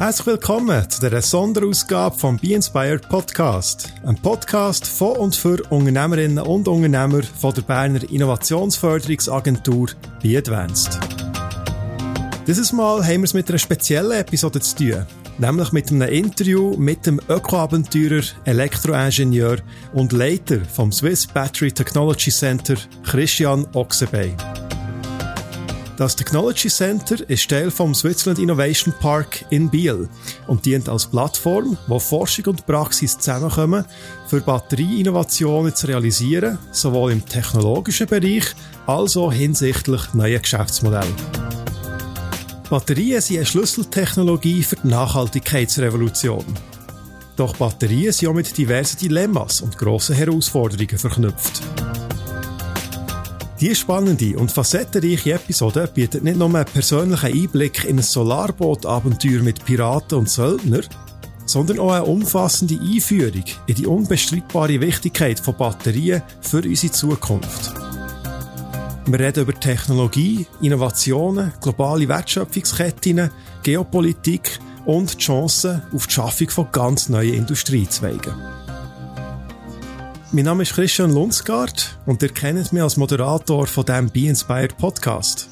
Herzlich willkommen zu der Sonderausgabe vom Be Inspired Podcast. Ein Podcast von und für Unternehmerinnen und Unternehmer von der Berner Innovationsförderungsagentur Be Advanced. Dieses Mal haben wir es mit einer speziellen Episode zu tun, nämlich mit einem Interview mit dem Ökoabenteurer, Elektroingenieur und Leiter vom Swiss Battery Technology Center, Christian Oxebey. Das Technology Center ist Teil vom Switzerland Innovation Park in Biel und dient als Plattform, wo Forschung und Praxis zusammenkommen, für Batterieinnovationen zu realisieren, sowohl im technologischen Bereich als auch hinsichtlich neuer Geschäftsmodelle. Batterien sind eine Schlüsseltechnologie für die Nachhaltigkeitsrevolution. Doch Batterien sind auch mit diversen Dilemmas und grossen Herausforderungen verknüpft. Diese spannende und facettenreiche Episode bietet nicht nur einen persönlichen Einblick in ein Solarboot-Abenteuer mit Piraten und Söldner, sondern auch eine umfassende Einführung in die unbestreitbare Wichtigkeit von Batterien für unsere Zukunft. Wir reden über Technologie, Innovationen, globale Wertschöpfungsketten, Geopolitik und die Chancen auf die Schaffung von ganz neuen Industriezweigen. Mein Name ist Christian Lundsgaard und ihr kennt mich als Moderator von dem Be Inspired Podcast.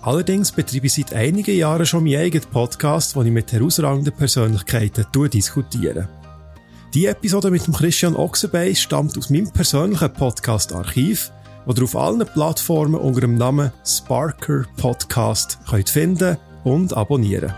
Allerdings betreibe ich seit einigen Jahren schon meinen eigenen Podcast, wo ich mit herausragenden Persönlichkeiten diskutiere. Die Episode mit dem Christian Oxebey stammt aus meinem persönlichen Podcast-Archiv, wo ihr auf allen Plattformen unter dem Namen Sparker Podcast könnt finden und abonnieren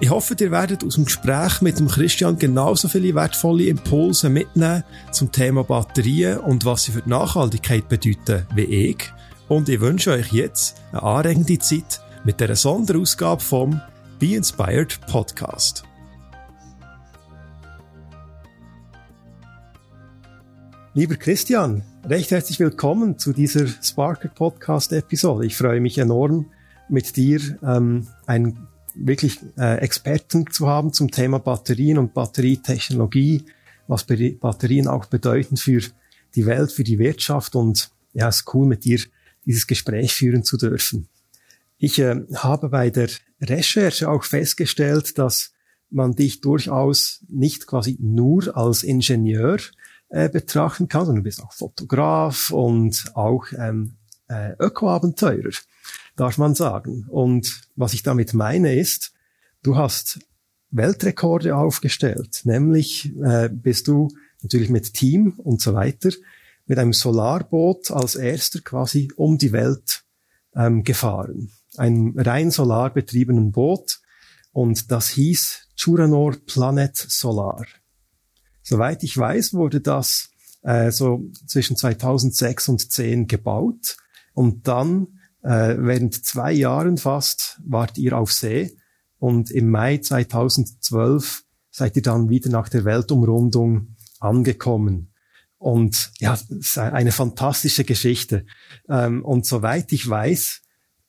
ich hoffe, ihr werdet aus dem Gespräch mit dem Christian genauso viele wertvolle Impulse mitnehmen zum Thema Batterien und was sie für die Nachhaltigkeit bedeuten wie ich. Und ich wünsche euch jetzt eine anregende Zeit mit der Sonderausgabe vom Be Inspired Podcast. Lieber Christian, recht herzlich willkommen zu dieser Sparker Podcast Episode. Ich freue mich enorm, mit dir ähm, ein wirklich äh, Experten zu haben zum Thema Batterien und Batterietechnologie, was Batterien auch bedeuten für die Welt, für die Wirtschaft und ja, es ist cool mit dir dieses Gespräch führen zu dürfen. Ich äh, habe bei der Recherche auch festgestellt, dass man dich durchaus nicht quasi nur als Ingenieur äh, betrachten kann, sondern du bist auch Fotograf und auch ähm, äh, Ökoabenteurer darf man sagen. Und was ich damit meine ist, du hast Weltrekorde aufgestellt, nämlich äh, bist du natürlich mit Team und so weiter mit einem Solarboot als erster quasi um die Welt ähm, gefahren. Ein rein solarbetriebenen Boot und das hieß Churanor Planet Solar. Soweit ich weiß, wurde das äh, so zwischen 2006 und 2010 gebaut und dann äh, während zwei Jahren fast wart ihr auf See und im Mai 2012 seid ihr dann wieder nach der Weltumrundung angekommen. Und ja, eine fantastische Geschichte. Ähm, und soweit ich weiß,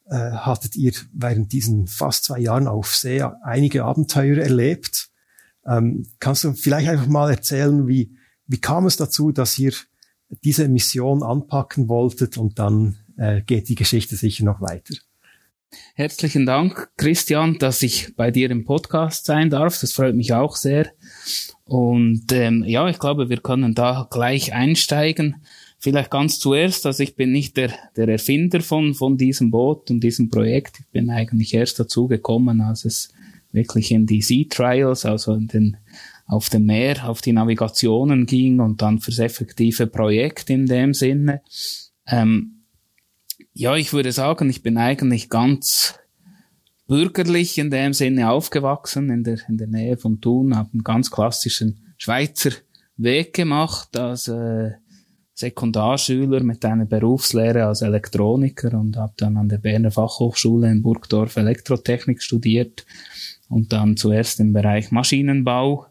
äh, hattet ihr während diesen fast zwei Jahren auf See einige Abenteuer erlebt. Ähm, kannst du vielleicht einfach mal erzählen, wie, wie kam es dazu, dass ihr diese Mission anpacken wolltet und dann äh, geht die Geschichte sicher noch weiter. Herzlichen Dank, Christian, dass ich bei dir im Podcast sein darf. Das freut mich auch sehr. Und ähm, ja, ich glaube, wir können da gleich einsteigen. Vielleicht ganz zuerst, also ich bin nicht der, der Erfinder von, von diesem Boot und diesem Projekt. Ich bin eigentlich erst dazu gekommen, als es wirklich in die Sea Trials, also in den, auf dem Meer, auf die Navigationen ging und dann fürs effektive Projekt in dem Sinne. Ähm, ja, ich würde sagen, ich bin eigentlich ganz bürgerlich in dem Sinne aufgewachsen, in der, in der Nähe von Thun, habe einen ganz klassischen Schweizer Weg gemacht als äh, Sekundarschüler mit einer Berufslehre als Elektroniker und habe dann an der Berner Fachhochschule in Burgdorf Elektrotechnik studiert und dann zuerst im Bereich Maschinenbau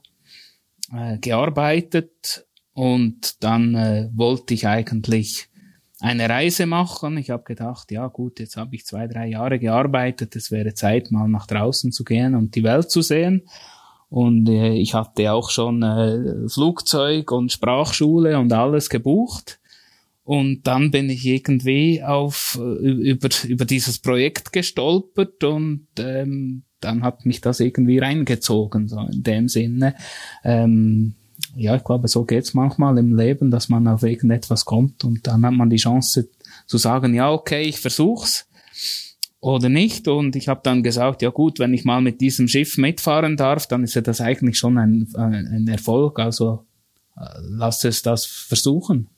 äh, gearbeitet und dann äh, wollte ich eigentlich eine Reise machen. Ich habe gedacht, ja gut, jetzt habe ich zwei, drei Jahre gearbeitet, es wäre Zeit, mal nach draußen zu gehen und die Welt zu sehen. Und äh, ich hatte auch schon äh, Flugzeug und Sprachschule und alles gebucht. Und dann bin ich irgendwie auf äh, über, über dieses Projekt gestolpert und ähm, dann hat mich das irgendwie reingezogen, so in dem Sinne. Ähm, ja, ich glaube, so geht's manchmal im Leben, dass man auf irgendetwas kommt und dann hat man die Chance zu sagen, ja, okay, ich versuch's oder nicht. Und ich habe dann gesagt, ja gut, wenn ich mal mit diesem Schiff mitfahren darf, dann ist ja das eigentlich schon ein, ein Erfolg. Also äh, lass es das versuchen.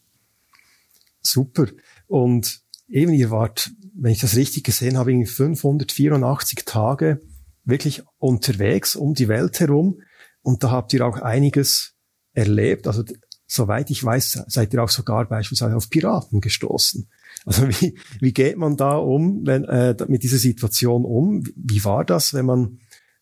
Super. Und eben, ihr wart, wenn ich das richtig gesehen habe, 584 Tage wirklich unterwegs um die Welt herum. Und da habt ihr auch einiges erlebt. Also soweit ich weiß, seid ihr auch sogar beispielsweise auf Piraten gestoßen. Also wie, wie geht man da um, wenn, äh, mit dieser Situation um? Wie war das, wenn man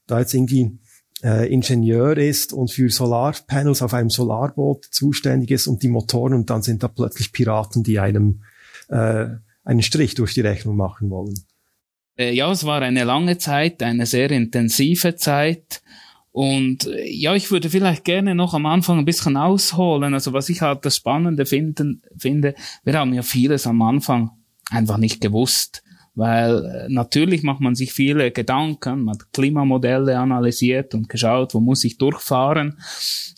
da jetzt irgendwie äh, Ingenieur ist und für Solarpanels auf einem Solarboot zuständig ist und die Motoren und dann sind da plötzlich Piraten, die einem äh, einen Strich durch die Rechnung machen wollen? Äh, ja, es war eine lange Zeit, eine sehr intensive Zeit. Und äh, ja, ich würde vielleicht gerne noch am Anfang ein bisschen ausholen. Also was ich halt das Spannende finden, finde, wir haben ja vieles am Anfang einfach nicht gewusst. Weil äh, natürlich macht man sich viele Gedanken, man hat Klimamodelle analysiert und geschaut, wo muss ich durchfahren.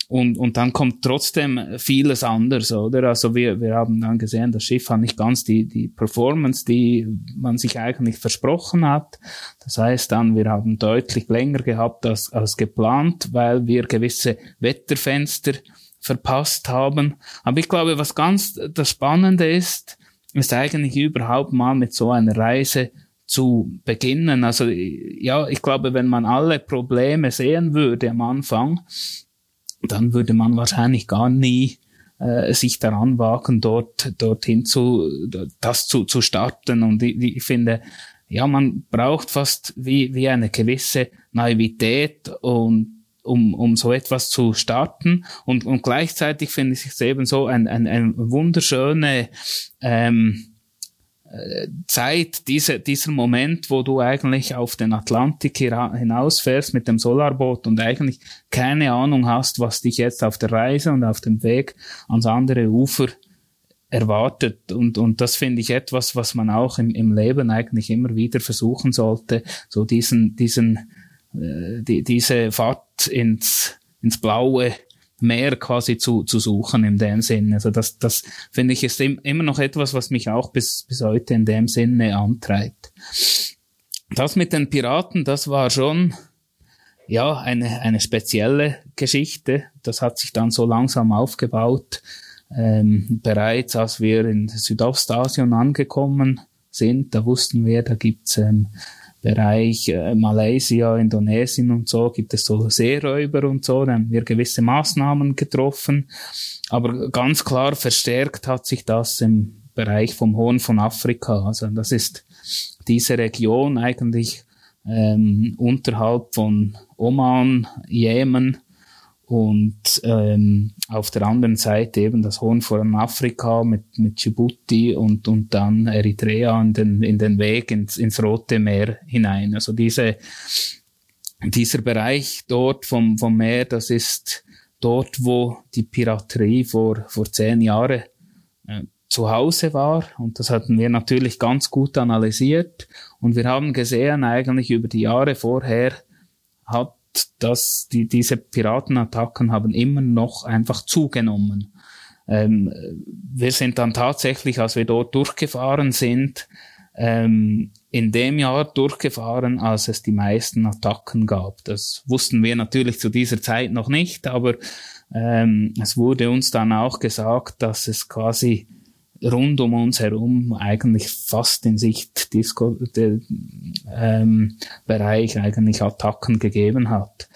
Und, und dann kommt trotzdem vieles anders, oder? Also wir, wir haben dann gesehen, das Schiff hat nicht ganz die, die Performance, die man sich eigentlich versprochen hat. Das heißt dann, wir haben deutlich länger gehabt als, als geplant, weil wir gewisse Wetterfenster verpasst haben. Aber ich glaube, was ganz das Spannende ist, ist eigentlich überhaupt mal mit so einer Reise zu beginnen. Also ja, ich glaube, wenn man alle Probleme sehen würde am Anfang, dann würde man wahrscheinlich gar nie äh, sich daran wagen, dort dorthin zu das zu, zu starten. Und ich, ich finde, ja, man braucht fast wie, wie eine gewisse Naivität und um, um so etwas zu starten. Und, und gleichzeitig finde ich es eben so ein, ein, ein wunderschöne ähm, äh, Zeit, diese, dieser Moment, wo du eigentlich auf den Atlantik hinausfährst mit dem Solarboot und eigentlich keine Ahnung hast, was dich jetzt auf der Reise und auf dem Weg ans andere Ufer erwartet. Und, und das finde ich etwas, was man auch im, im Leben eigentlich immer wieder versuchen sollte, so diesen, diesen, äh, die, diese Fahrt ins, ins Blaue Meer quasi zu, zu suchen in dem Sinne. Also das, das finde ich ist immer noch etwas, was mich auch bis, bis heute in dem Sinne antreibt. Das mit den Piraten, das war schon, ja, eine, eine spezielle Geschichte. Das hat sich dann so langsam aufgebaut. Ähm, bereits als wir in Südostasien angekommen sind, da wussten wir, da gibt's ähm, Bereich äh, Malaysia, Indonesien und so gibt es so Seeräuber und so, dann haben wir gewisse Maßnahmen getroffen. Aber ganz klar verstärkt hat sich das im Bereich vom Horn von Afrika. Also das ist diese Region eigentlich ähm, unterhalb von Oman, Jemen, und ähm, auf der anderen Seite eben das Horn von Afrika mit, mit Djibouti und, und dann Eritrea in den, in den Weg ins, ins Rote Meer hinein. Also diese, dieser Bereich dort vom, vom Meer, das ist dort, wo die Piraterie vor, vor zehn Jahren äh, zu Hause war. Und das hatten wir natürlich ganz gut analysiert. Und wir haben gesehen, eigentlich über die Jahre vorher hat dass die, diese Piratenattacken haben immer noch einfach zugenommen. Ähm, wir sind dann tatsächlich, als wir dort durchgefahren sind, ähm, in dem Jahr durchgefahren, als es die meisten Attacken gab. Das wussten wir natürlich zu dieser Zeit noch nicht, aber ähm, es wurde uns dann auch gesagt, dass es quasi rund um uns herum eigentlich fast in Sicht Disco, der, ähm, Bereich eigentlich Attacken gegeben hat.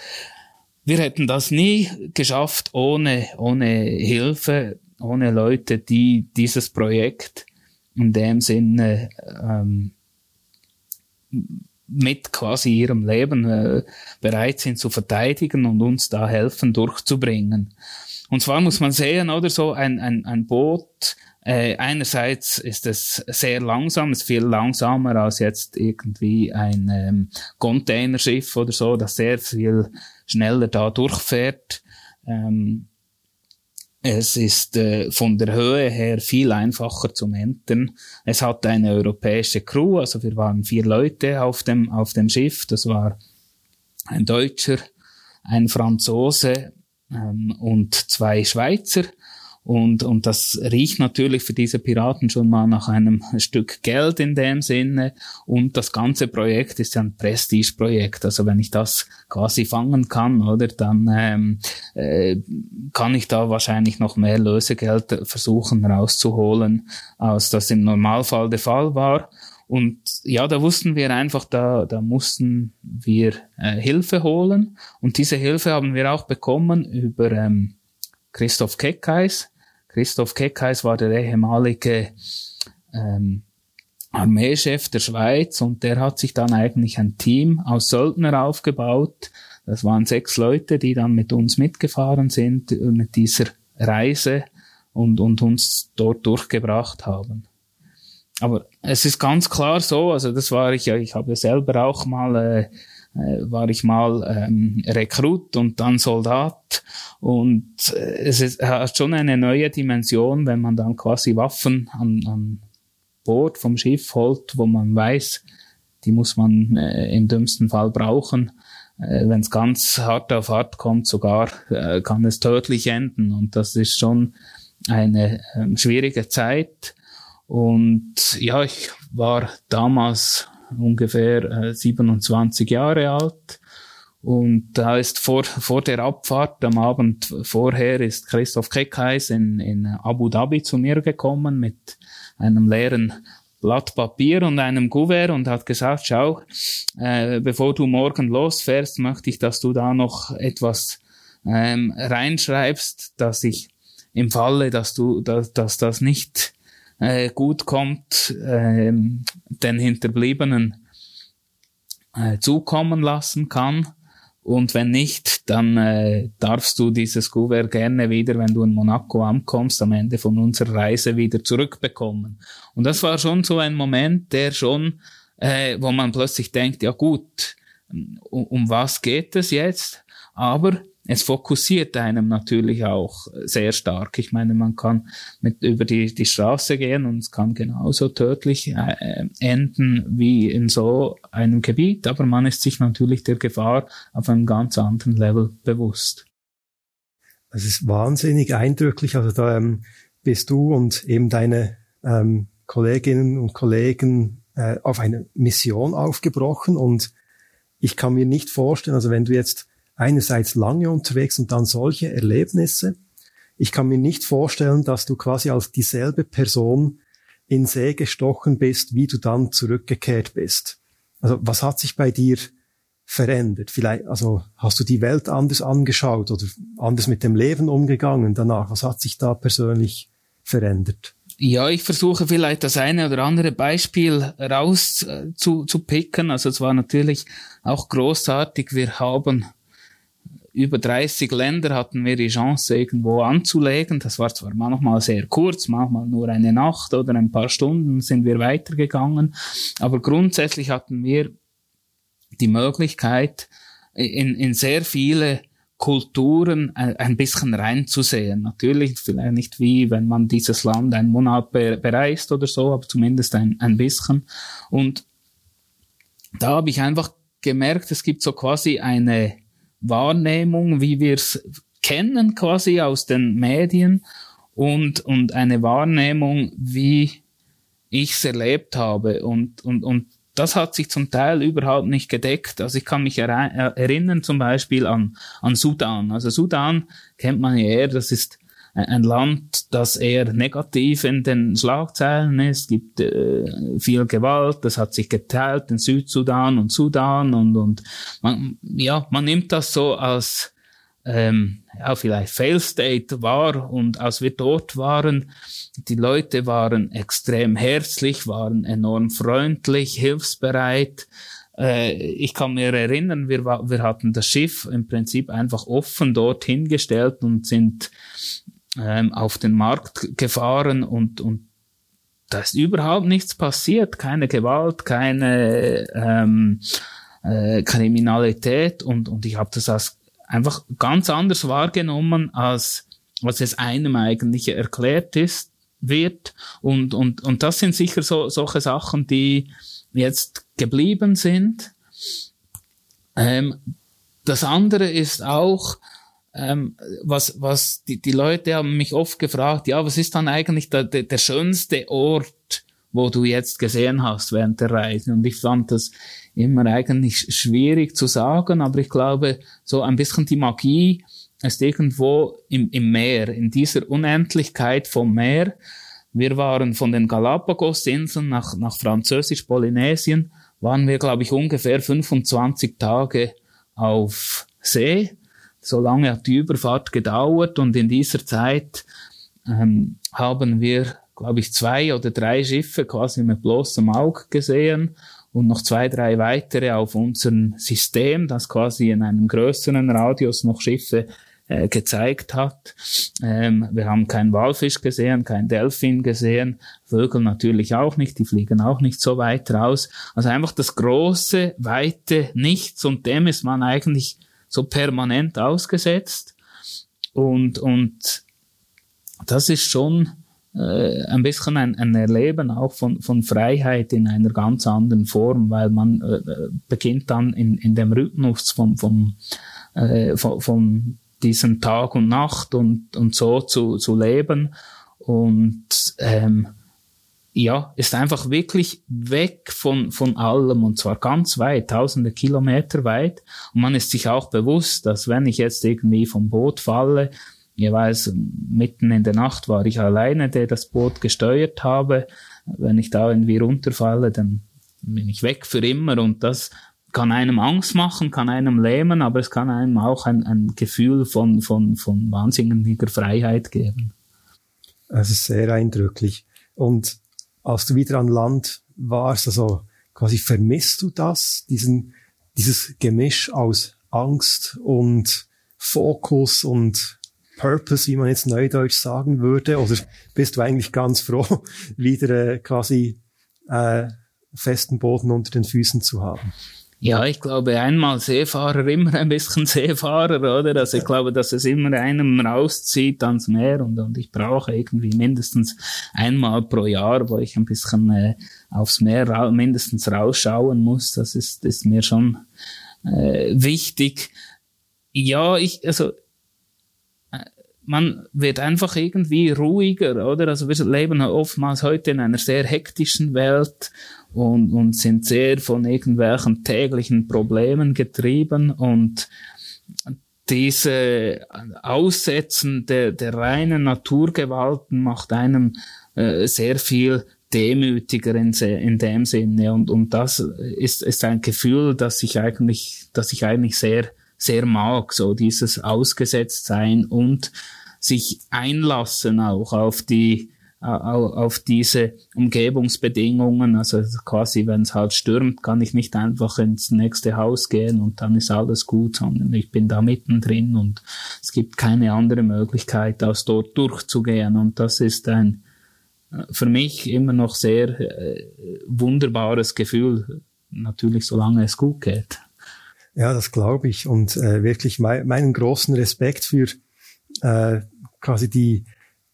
Wir hätten das nie geschafft ohne, ohne Hilfe, ohne Leute, die dieses Projekt in dem Sinne ähm, mit quasi ihrem Leben äh, bereit sind zu verteidigen und uns da helfen durchzubringen. Und zwar muss man sehen, oder so ein, ein, ein Boot äh, einerseits ist es sehr langsam, es ist viel langsamer als jetzt irgendwie ein ähm, Containerschiff oder so, das sehr viel schneller da durchfährt. Ähm, es ist äh, von der Höhe her viel einfacher zum Entern. Es hat eine europäische Crew, also wir waren vier Leute auf dem, auf dem Schiff. Das war ein Deutscher, ein Franzose ähm, und zwei Schweizer. Und, und das riecht natürlich für diese Piraten schon mal nach einem Stück Geld in dem Sinne. Und das ganze Projekt ist ja ein Prestigeprojekt. Also wenn ich das quasi fangen kann, oder, dann ähm, äh, kann ich da wahrscheinlich noch mehr Lösegeld versuchen rauszuholen, als das im Normalfall der Fall war. Und ja, da wussten wir einfach, da, da mussten wir äh, Hilfe holen. Und diese Hilfe haben wir auch bekommen über ähm, Christoph Keckheis. Christoph Keckheis war der ehemalige ähm, Armeechef der Schweiz und der hat sich dann eigentlich ein Team aus Söldner aufgebaut. Das waren sechs Leute, die dann mit uns mitgefahren sind mit dieser Reise und, und uns dort durchgebracht haben. Aber es ist ganz klar so, also das war ich ja, ich habe selber auch mal, äh, äh, war ich mal ähm, Rekrut und dann Soldat. Und äh, es ist, hat schon eine neue Dimension, wenn man dann quasi Waffen an, an Bord vom Schiff holt, wo man weiß, die muss man äh, im dümmsten Fall brauchen. Äh, wenn es ganz hart auf hart kommt, sogar äh, kann es tödlich enden. Und das ist schon eine äh, schwierige Zeit. Und ja, ich war damals ungefähr äh, 27 Jahre alt. Und da ist vor, vor der Abfahrt am Abend vorher ist Christoph Keckheis in, in Abu Dhabi zu mir gekommen mit einem leeren Blatt Papier und einem Kuvert und hat gesagt, schau, äh, bevor du morgen losfährst, möchte ich, dass du da noch etwas ähm, reinschreibst, dass ich im Falle, dass du, dass, dass das nicht äh, gut kommt, äh, den Hinterbliebenen äh, zukommen lassen kann. Und wenn nicht, dann äh, darfst du dieses Kuvert gerne wieder, wenn du in Monaco ankommst, am Ende von unserer Reise wieder zurückbekommen. Und das war schon so ein Moment, der schon, äh, wo man plötzlich denkt, ja gut, um, um was geht es jetzt? Aber es fokussiert einem natürlich auch sehr stark. Ich meine, man kann mit über die, die Straße gehen und es kann genauso tödlich äh, enden wie in so einem Gebiet, aber man ist sich natürlich der Gefahr auf einem ganz anderen Level bewusst. Es ist wahnsinnig eindrücklich. Also da ähm, bist du und eben deine ähm, Kolleginnen und Kollegen äh, auf eine Mission aufgebrochen und ich kann mir nicht vorstellen, also wenn du jetzt einerseits lange unterwegs und dann solche Erlebnisse. Ich kann mir nicht vorstellen, dass du quasi als dieselbe Person in See gestochen bist, wie du dann zurückgekehrt bist. Also was hat sich bei dir verändert? Vielleicht, also hast du die Welt anders angeschaut oder anders mit dem Leben umgegangen danach? Was hat sich da persönlich verändert? Ja, ich versuche vielleicht das eine oder andere Beispiel raus äh, zu, zu picken. Also es war natürlich auch großartig. Wir haben über 30 Länder hatten wir die Chance, irgendwo anzulegen. Das war zwar manchmal sehr kurz, manchmal nur eine Nacht oder ein paar Stunden sind wir weitergegangen, aber grundsätzlich hatten wir die Möglichkeit, in, in sehr viele Kulturen ein, bisschen reinzusehen. Natürlich vielleicht nicht wie, wenn man dieses Land einen Monat bereist oder so, aber zumindest ein, ein bisschen. Und da habe ich einfach gemerkt, es gibt so quasi eine Wahrnehmung, wie wir es kennen quasi aus den Medien und, und eine Wahrnehmung, wie ich es erlebt habe. Und, und, und das hat sich zum Teil überhaupt nicht gedeckt. Also ich kann mich erinnern zum Beispiel an, an Sudan. Also Sudan kennt man ja eher, das ist ein Land, das eher negativ in den Schlagzeilen ist. Es gibt äh, viel Gewalt, das hat sich geteilt in Südsudan und Sudan und, und man, ja, man nimmt das so als ähm, ja, vielleicht Fail State wahr und als wir dort waren, die Leute waren extrem herzlich, waren enorm freundlich, hilfsbereit. Äh, ich kann mir erinnern, wir, wir hatten das Schiff im Prinzip einfach offen dort hingestellt und sind ähm, auf den Markt gefahren und, und da ist überhaupt nichts passiert, keine Gewalt, keine ähm, äh, Kriminalität und, und ich habe das als einfach ganz anders wahrgenommen, als was es einem eigentlich erklärt ist, wird. Und, und, und das sind sicher so, solche Sachen, die jetzt geblieben sind. Ähm, das andere ist auch, ähm, was, was die, die Leute haben mich oft gefragt, ja, was ist dann eigentlich der, der, der schönste Ort, wo du jetzt gesehen hast während der Reise? Und ich fand das immer eigentlich schwierig zu sagen, aber ich glaube, so ein bisschen die Magie ist irgendwo im, im Meer, in dieser Unendlichkeit vom Meer. Wir waren von den Galapagos-Inseln nach, nach Französisch-Polynesien, waren wir, glaube ich, ungefähr 25 Tage auf See. So lange hat die Überfahrt gedauert und in dieser Zeit ähm, haben wir, glaube ich, zwei oder drei Schiffe quasi mit bloßem Auge gesehen und noch zwei, drei weitere auf unserem System, das quasi in einem größeren Radius noch Schiffe äh, gezeigt hat. Ähm, wir haben keinen Walfisch gesehen, keinen Delfin gesehen, Vögel natürlich auch nicht, die fliegen auch nicht so weit raus. Also einfach das große, weite Nichts und dem ist man eigentlich so permanent ausgesetzt. Und, und das ist schon äh, ein bisschen ein, ein Erleben auch von, von Freiheit in einer ganz anderen Form, weil man äh, beginnt dann in, in dem Rhythmus vom, vom, äh, vom, vom diesen Tag und Nacht und, und so zu, zu leben. Und ähm, ja, ist einfach wirklich weg von, von allem und zwar ganz weit, tausende Kilometer weit. Und man ist sich auch bewusst, dass wenn ich jetzt irgendwie vom Boot falle, jeweils mitten in der Nacht war ich alleine, der das Boot gesteuert habe. Wenn ich da irgendwie runterfalle, dann bin ich weg für immer und das kann einem Angst machen, kann einem lähmen, aber es kann einem auch ein, ein Gefühl von, von, von wahnsinniger Freiheit geben. Es ist sehr eindrücklich. Und als du wieder an Land warst, also quasi vermisst du das, diesen, dieses Gemisch aus Angst und Fokus und Purpose, wie man jetzt neudeutsch sagen würde, oder bist du eigentlich ganz froh, wieder äh, quasi äh, festen Boden unter den Füßen zu haben? Ja, ich glaube, einmal Seefahrer, immer ein bisschen Seefahrer, oder? Also ich glaube, dass es immer einem rauszieht ans Meer und, und ich brauche irgendwie mindestens einmal pro Jahr, wo ich ein bisschen äh, aufs Meer ra mindestens rausschauen muss. Das ist, ist mir schon äh, wichtig. Ja, ich, also äh, man wird einfach irgendwie ruhiger, oder? Also wir leben oftmals heute in einer sehr hektischen Welt und, und sind sehr von irgendwelchen täglichen Problemen getrieben und diese Aussetzen der, der reinen Naturgewalten macht einem äh, sehr viel demütiger in, in dem Sinne. Und, und das ist, ist ein Gefühl, das ich eigentlich, das ich eigentlich sehr, sehr mag, so dieses Ausgesetztsein und sich einlassen auch auf die, auf diese Umgebungsbedingungen. Also quasi, wenn es halt stürmt, kann ich nicht einfach ins nächste Haus gehen und dann ist alles gut, sondern ich bin da mittendrin und es gibt keine andere Möglichkeit, aus dort durchzugehen. Und das ist ein für mich immer noch sehr äh, wunderbares Gefühl, natürlich solange es gut geht. Ja, das glaube ich und äh, wirklich mein, meinen großen Respekt für äh, quasi die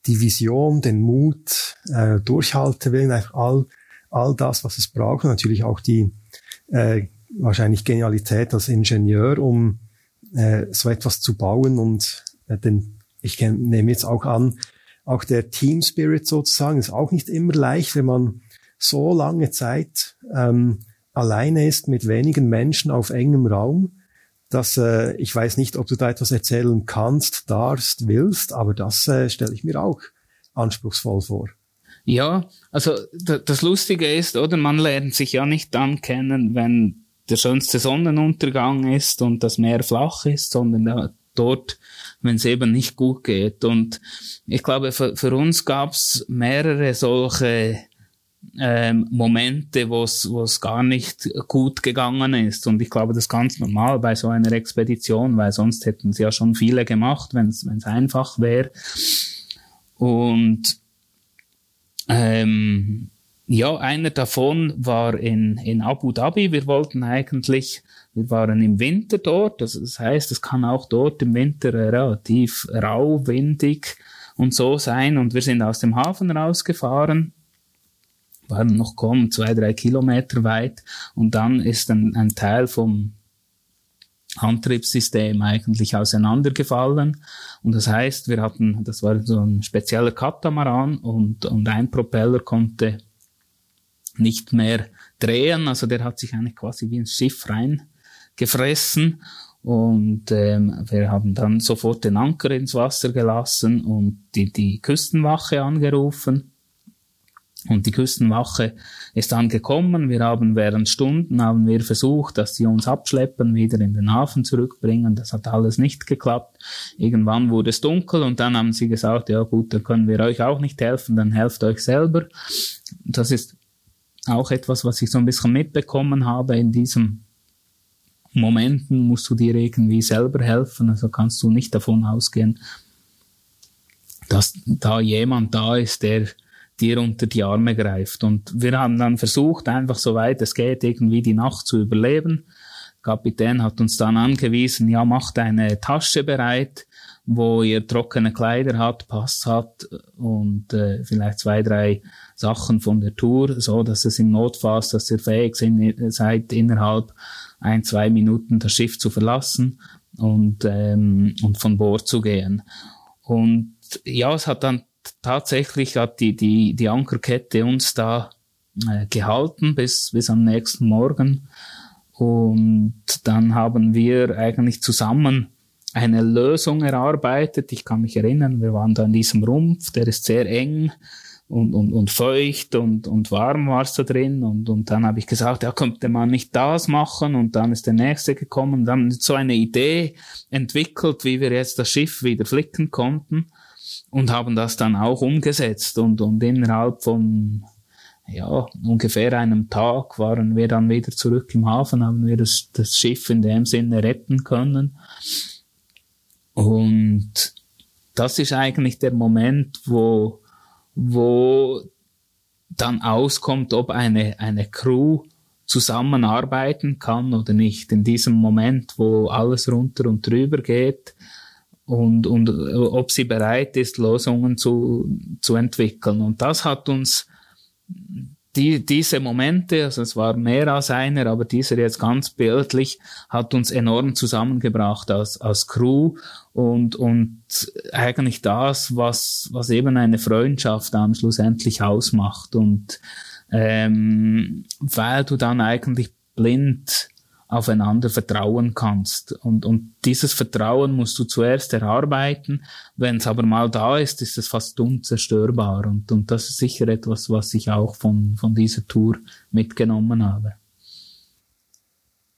die Vision, den Mut, äh, Durchhaltewillen, einfach all, all das, was es braucht. Und natürlich auch die äh, wahrscheinlich Genialität als Ingenieur, um äh, so etwas zu bauen. Und äh, den, ich nehme jetzt auch an, auch der Team Spirit sozusagen ist auch nicht immer leicht, wenn man so lange Zeit ähm, alleine ist mit wenigen Menschen auf engem Raum dass äh, ich weiß nicht, ob du da etwas erzählen kannst, darfst, willst, aber das äh, stelle ich mir auch anspruchsvoll vor. Ja, also das Lustige ist, oder man lernt sich ja nicht dann kennen, wenn der schönste Sonnenuntergang ist und das Meer flach ist, sondern dort, wenn es eben nicht gut geht. Und ich glaube, für, für uns gab es mehrere solche ähm, Momente, wo es gar nicht gut gegangen ist. Und ich glaube, das ist ganz normal bei so einer Expedition, weil sonst hätten sie ja schon viele gemacht, wenn es einfach wäre. Und ähm, ja, einer davon war in, in Abu Dhabi. Wir wollten eigentlich, wir waren im Winter dort. Das, das heißt, es kann auch dort im Winter relativ rau, windig und so sein. Und wir sind aus dem Hafen rausgefahren waren noch kaum zwei, drei Kilometer weit und dann ist ein, ein Teil vom Antriebssystem eigentlich auseinandergefallen. Und das heißt, wir hatten, das war so ein spezieller Katamaran und, und ein Propeller konnte nicht mehr drehen, also der hat sich eigentlich quasi wie ins Schiff reingefressen und ähm, wir haben dann sofort den Anker ins Wasser gelassen und die, die Küstenwache angerufen. Und die Küstenwache ist dann gekommen. Wir haben während Stunden haben wir versucht, dass sie uns abschleppen, wieder in den Hafen zurückbringen. Das hat alles nicht geklappt. Irgendwann wurde es dunkel und dann haben sie gesagt, ja gut, dann können wir euch auch nicht helfen, dann helft euch selber. Das ist auch etwas, was ich so ein bisschen mitbekommen habe in diesem Momenten musst du dir irgendwie selber helfen, also kannst du nicht davon ausgehen, dass da jemand da ist, der dir unter die Arme greift. Und wir haben dann versucht, einfach so weit es geht, irgendwie die Nacht zu überleben. Der Kapitän hat uns dann angewiesen, ja, macht eine Tasche bereit, wo ihr trockene Kleider hat, Pass hat und äh, vielleicht zwei, drei Sachen von der Tour, so dass es im Notfall, dass ihr fähig seid, innerhalb ein, zwei Minuten das Schiff zu verlassen und, ähm, und von Bord zu gehen. Und ja, es hat dann tatsächlich hat die, die, die Ankerkette uns da äh, gehalten bis, bis am nächsten Morgen. Und dann haben wir eigentlich zusammen eine Lösung erarbeitet. Ich kann mich erinnern, wir waren da in diesem Rumpf, der ist sehr eng und, und, und feucht und, und warm war es da drin. Und, und dann habe ich gesagt, ja, könnte man nicht das machen? Und dann ist der nächste gekommen und dann so eine Idee entwickelt, wie wir jetzt das Schiff wieder flicken konnten und haben das dann auch umgesetzt. Und, und innerhalb von ja, ungefähr einem Tag waren wir dann wieder zurück im Hafen, haben wir das, das Schiff in dem Sinne retten können. Und das ist eigentlich der Moment, wo wo dann auskommt, ob eine, eine Crew zusammenarbeiten kann oder nicht. In diesem Moment, wo alles runter und drüber geht und, und ob sie bereit ist, Lösungen zu, zu entwickeln. Und das hat uns die, diese Momente, also es war mehr als einer, aber dieser jetzt ganz bildlich, hat uns enorm zusammengebracht als, als Crew und, und eigentlich das, was, was eben eine Freundschaft dann schlussendlich ausmacht und ähm, weil du dann eigentlich blind aufeinander vertrauen kannst. Und, und dieses Vertrauen musst du zuerst erarbeiten. Wenn es aber mal da ist, ist es fast unzerstörbar. Und, und das ist sicher etwas, was ich auch von, von dieser Tour mitgenommen habe.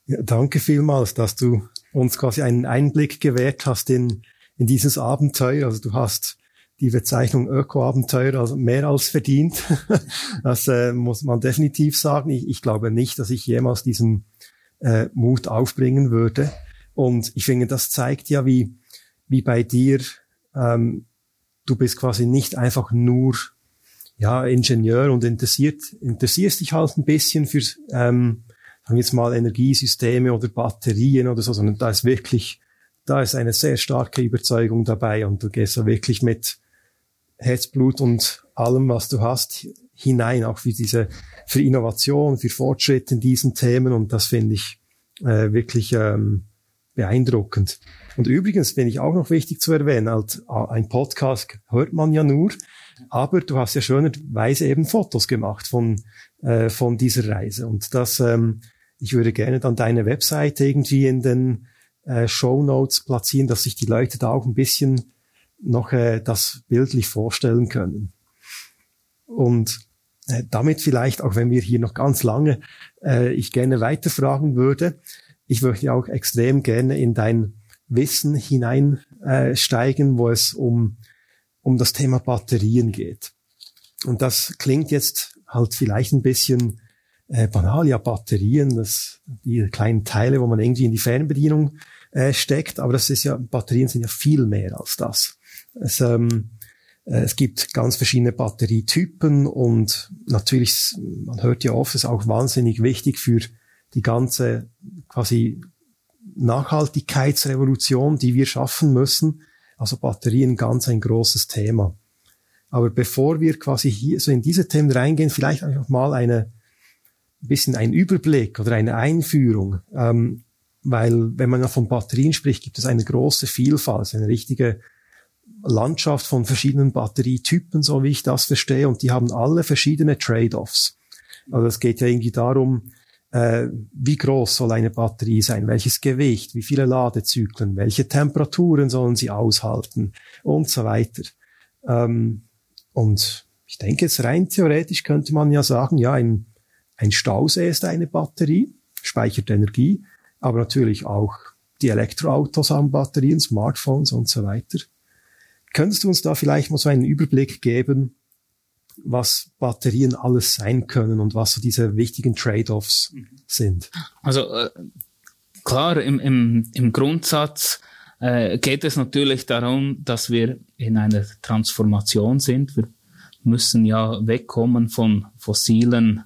Ja, danke vielmals, dass du uns quasi einen Einblick gewährt hast in, in dieses Abenteuer. Also du hast die Bezeichnung Öko-Abenteuer also mehr als verdient. das äh, muss man definitiv sagen. Ich, ich glaube nicht, dass ich jemals diesen äh, Mut aufbringen würde. Und ich finde, das zeigt ja, wie, wie bei dir, ähm, du bist quasi nicht einfach nur ja, Ingenieur und interessiert, interessierst dich halt ein bisschen für, ähm, sagen wir jetzt mal, Energiesysteme oder Batterien oder so, sondern da ist wirklich, da ist eine sehr starke Überzeugung dabei und du gehst da wirklich mit Herzblut und allem, was du hast, hinein, auch für diese, für Innovation, für Fortschritt in diesen Themen und das finde ich äh, wirklich ähm, beeindruckend. Und übrigens finde ich auch noch wichtig zu erwähnen, äh, ein Podcast hört man ja nur, aber du hast ja schönerweise eben Fotos gemacht von, äh, von dieser Reise und das, ähm, ich würde gerne dann deine Webseite irgendwie in den äh, Show Notes platzieren, dass sich die Leute da auch ein bisschen noch äh, das bildlich vorstellen können. Und äh, damit vielleicht, auch wenn wir hier noch ganz lange, äh, ich gerne weiterfragen würde, ich möchte auch extrem gerne in dein Wissen hineinsteigen, äh, wo es um, um das Thema Batterien geht. Und das klingt jetzt halt vielleicht ein bisschen äh, banal, ja, Batterien, das, die kleinen Teile, wo man irgendwie in die Fernbedienung äh, steckt, aber das ist ja, Batterien sind ja viel mehr als das. Es, ähm, äh, es gibt ganz verschiedene Batterietypen und natürlich, man hört ja oft, ist auch wahnsinnig wichtig für die ganze quasi Nachhaltigkeitsrevolution, die wir schaffen müssen. Also Batterien ganz ein großes Thema. Aber bevor wir quasi hier so in diese Themen reingehen, vielleicht einfach mal eine ein bisschen ein Überblick oder eine Einführung. Ähm, weil wenn man ja von Batterien spricht, gibt es eine große Vielfalt, eine richtige Landschaft von verschiedenen Batterietypen, so wie ich das verstehe, und die haben alle verschiedene Trade-offs. Also es geht ja irgendwie darum, äh, wie groß soll eine Batterie sein, welches Gewicht, wie viele Ladezyklen, welche Temperaturen sollen sie aushalten und so weiter. Ähm, und ich denke, jetzt rein theoretisch könnte man ja sagen, ja, ein, ein Stausee ist eine Batterie, speichert Energie, aber natürlich auch die Elektroautos haben Batterien, Smartphones und so weiter. Könntest du uns da vielleicht mal so einen Überblick geben, was Batterien alles sein können und was so diese wichtigen Trade-offs sind? Also äh, klar, im, im, im Grundsatz äh, geht es natürlich darum, dass wir in einer Transformation sind. Wir müssen ja wegkommen von fossilen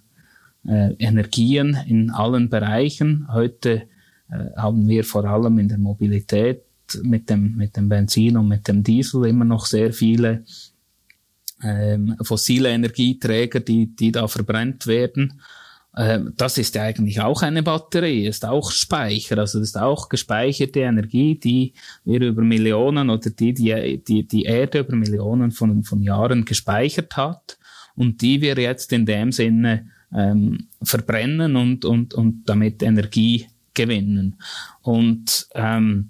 äh, Energien in allen Bereichen. Heute äh, haben wir vor allem in der Mobilität mit dem, mit dem Benzin und mit dem Diesel immer noch sehr viele ähm, fossile Energieträger, die, die da verbrennt werden. Ähm, das ist ja eigentlich auch eine Batterie, ist auch Speicher, also das ist auch gespeicherte Energie, die wir über Millionen oder die die, die, die Erde über Millionen von, von Jahren gespeichert hat und die wir jetzt in dem Sinne ähm, verbrennen und, und, und damit Energie gewinnen. Und ähm,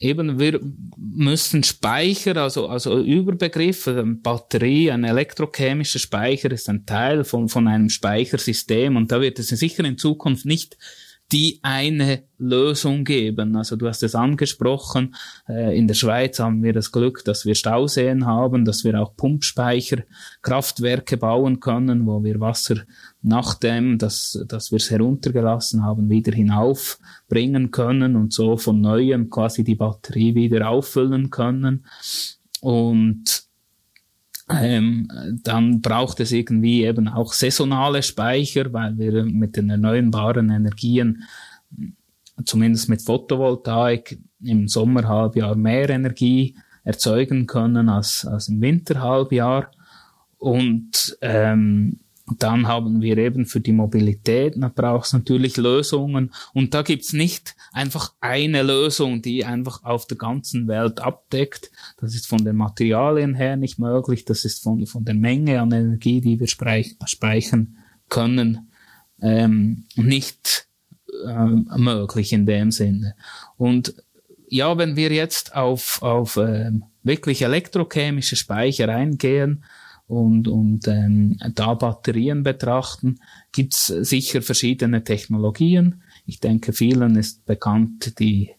eben wir müssen Speicher, also, also Überbegriff, also Batterie, ein elektrochemischer Speicher ist ein Teil von, von einem Speichersystem und da wird es sicher in Zukunft nicht die eine Lösung geben. Also du hast es angesprochen, äh, in der Schweiz haben wir das Glück, dass wir Stauseen haben, dass wir auch Pumpspeicherkraftwerke bauen können, wo wir Wasser nachdem, dass, dass wir es heruntergelassen haben, wieder hinaufbringen können und so von neuem quasi die Batterie wieder auffüllen können. Und ähm, dann braucht es irgendwie eben auch saisonale Speicher, weil wir mit den erneuerbaren Energien, zumindest mit Photovoltaik, im Sommerhalbjahr mehr Energie erzeugen können als, als im Winterhalbjahr. Und ähm, dann haben wir eben für die Mobilität, da braucht es natürlich Lösungen. Und da gibt's nicht einfach eine Lösung, die einfach auf der ganzen Welt abdeckt. Das ist von den Materialien her nicht möglich. Das ist von, von der Menge an Energie, die wir speichern können, ähm, nicht ähm, möglich in dem Sinne. Und ja, wenn wir jetzt auf, auf ähm, wirklich elektrochemische Speicher eingehen, und, und ähm, da Batterien betrachten, gibt's sicher verschiedene Technologien. Ich denke, vielen ist bekannt die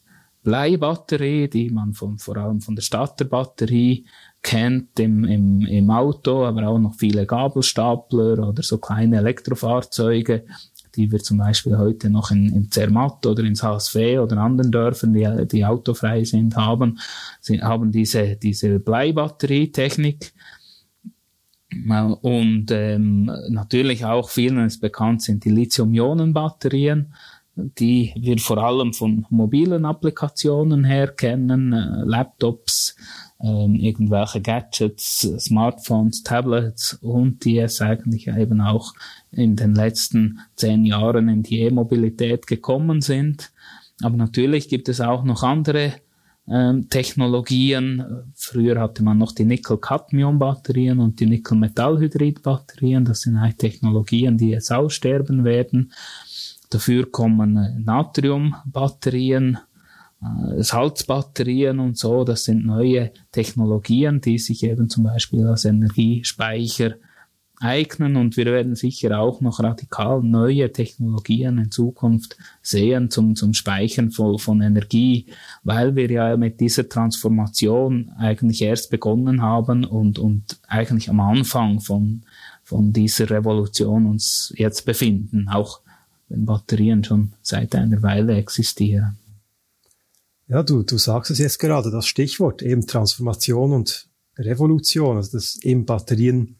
Bleibatterie, die man von, vor allem von der Starterbatterie kennt im, im, im Auto, aber auch noch viele Gabelstapler oder so kleine Elektrofahrzeuge, die wir zum Beispiel heute noch in, in Zermatt oder ins HSV oder anderen Dörfern, die, die autofrei sind, haben, sie haben diese, diese Bleibatterietechnik. Und ähm, natürlich auch vielen ist bekannt sind die Lithium-Ionen-Batterien, die wir vor allem von mobilen Applikationen her kennen, äh, Laptops, ähm, irgendwelche Gadgets, Smartphones, Tablets und die es eigentlich eben auch in den letzten zehn Jahren in die E-Mobilität gekommen sind. Aber natürlich gibt es auch noch andere Technologien. Früher hatte man noch die Nickel-Cadmium-Batterien und die Nickel-Metallhydrid-Batterien. Das sind halt Technologien, die jetzt aussterben werden. Dafür kommen äh, Natrium-Batterien, äh, Salzbatterien und so. Das sind neue Technologien, die sich eben zum Beispiel als Energiespeicher eignen und wir werden sicher auch noch radikal neue Technologien in Zukunft sehen zum, zum Speichern von, von Energie, weil wir ja mit dieser Transformation eigentlich erst begonnen haben und, und eigentlich am Anfang von, von dieser Revolution uns jetzt befinden, auch wenn Batterien schon seit einer Weile existieren. Ja, du, du sagst es jetzt gerade, das Stichwort eben Transformation und Revolution, also dass eben Batterien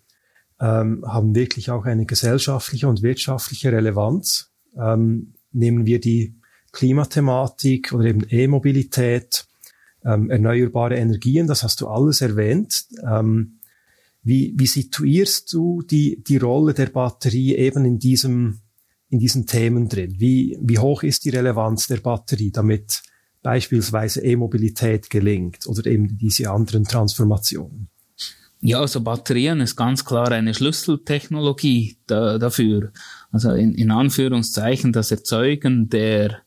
ähm, haben wirklich auch eine gesellschaftliche und wirtschaftliche Relevanz. Ähm, nehmen wir die Klimathematik oder eben E-Mobilität, ähm, erneuerbare Energien, das hast du alles erwähnt. Ähm, wie, wie situierst du die, die Rolle der Batterie eben in diesem in diesen Themen drin? Wie, wie hoch ist die Relevanz der Batterie, damit beispielsweise E-Mobilität gelingt oder eben diese anderen Transformationen? Ja, also Batterien ist ganz klar eine Schlüsseltechnologie da, dafür. Also in, in Anführungszeichen das Erzeugen der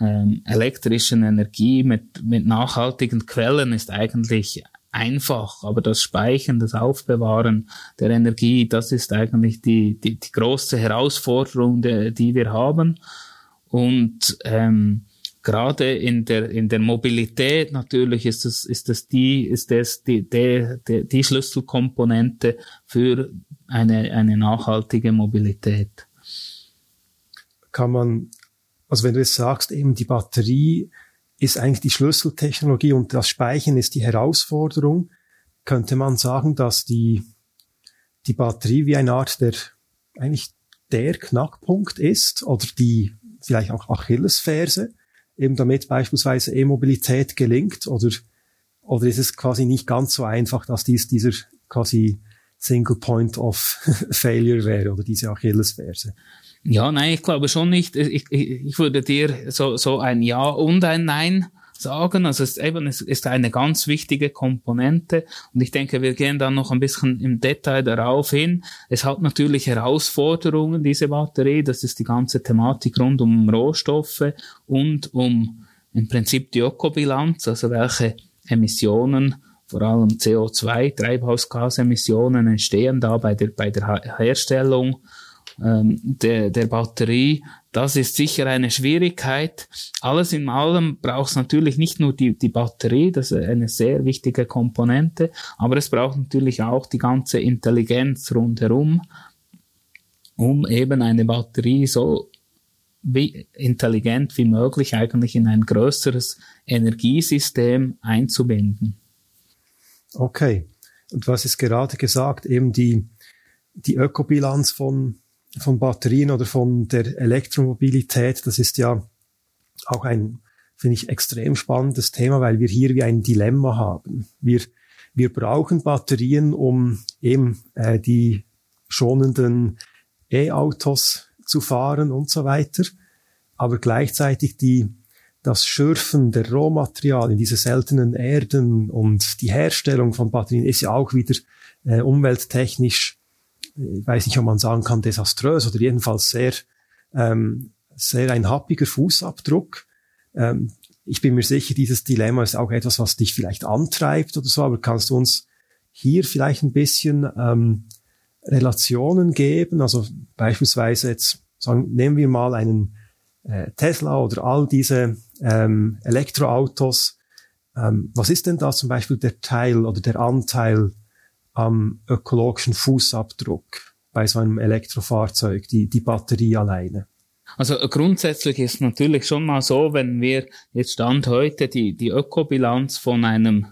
ähm, elektrischen Energie mit, mit nachhaltigen Quellen ist eigentlich einfach, aber das Speichern, das Aufbewahren der Energie, das ist eigentlich die, die, die große Herausforderung, die, die wir haben. Und ähm, gerade in der in der Mobilität natürlich ist das ist das die ist das die die, die, die Schlüsselkomponente für eine eine nachhaltige Mobilität. Kann man also wenn du jetzt sagst eben die Batterie ist eigentlich die Schlüsseltechnologie und das Speichern ist die Herausforderung, könnte man sagen, dass die die Batterie wie eine Art der eigentlich der Knackpunkt ist oder die vielleicht auch Achillesferse eben damit beispielsweise E-Mobilität gelingt oder, oder ist es quasi nicht ganz so einfach, dass dies dieser quasi Single Point of Failure wäre oder diese Achillesferse? Ja, nein, ich glaube schon nicht. Ich, ich, ich würde dir so, so ein Ja und ein Nein sagen. Also es ist eben, es ist eine ganz wichtige Komponente und ich denke, wir gehen dann noch ein bisschen im Detail darauf hin. Es hat natürlich Herausforderungen, diese Batterie. Das ist die ganze Thematik rund um Rohstoffe und um im Prinzip die Ökobilanz, also welche Emissionen vor allem CO2, Treibhausgasemissionen entstehen da bei der, bei der Herstellung ähm, der, der Batterie. Das ist sicher eine Schwierigkeit. Alles in allem braucht es natürlich nicht nur die, die Batterie, das ist eine sehr wichtige Komponente, aber es braucht natürlich auch die ganze Intelligenz rundherum, um eben eine Batterie so wie intelligent wie möglich eigentlich in ein größeres Energiesystem einzubinden. Okay. Und was ist gerade gesagt, eben die, die Ökobilanz von von Batterien oder von der Elektromobilität, das ist ja auch ein, finde ich, extrem spannendes Thema, weil wir hier wie ein Dilemma haben. Wir, wir brauchen Batterien, um eben äh, die schonenden E-Autos zu fahren und so weiter. Aber gleichzeitig die, das Schürfen der Rohmaterialien, diese seltenen Erden und die Herstellung von Batterien ist ja auch wieder äh, umwelttechnisch ich weiß nicht, ob man sagen kann, desaströs oder jedenfalls sehr, ähm, sehr ein happiger Fußabdruck. Ähm, ich bin mir sicher, dieses Dilemma ist auch etwas, was dich vielleicht antreibt oder so, aber kannst du uns hier vielleicht ein bisschen ähm, Relationen geben? Also beispielsweise jetzt sagen, nehmen wir mal einen äh, Tesla oder all diese ähm, Elektroautos. Ähm, was ist denn da zum Beispiel der Teil oder der Anteil am ökologischen Fußabdruck bei so einem Elektrofahrzeug, die, die Batterie alleine? Also grundsätzlich ist natürlich schon mal so, wenn wir jetzt Stand heute die, die Ökobilanz von einem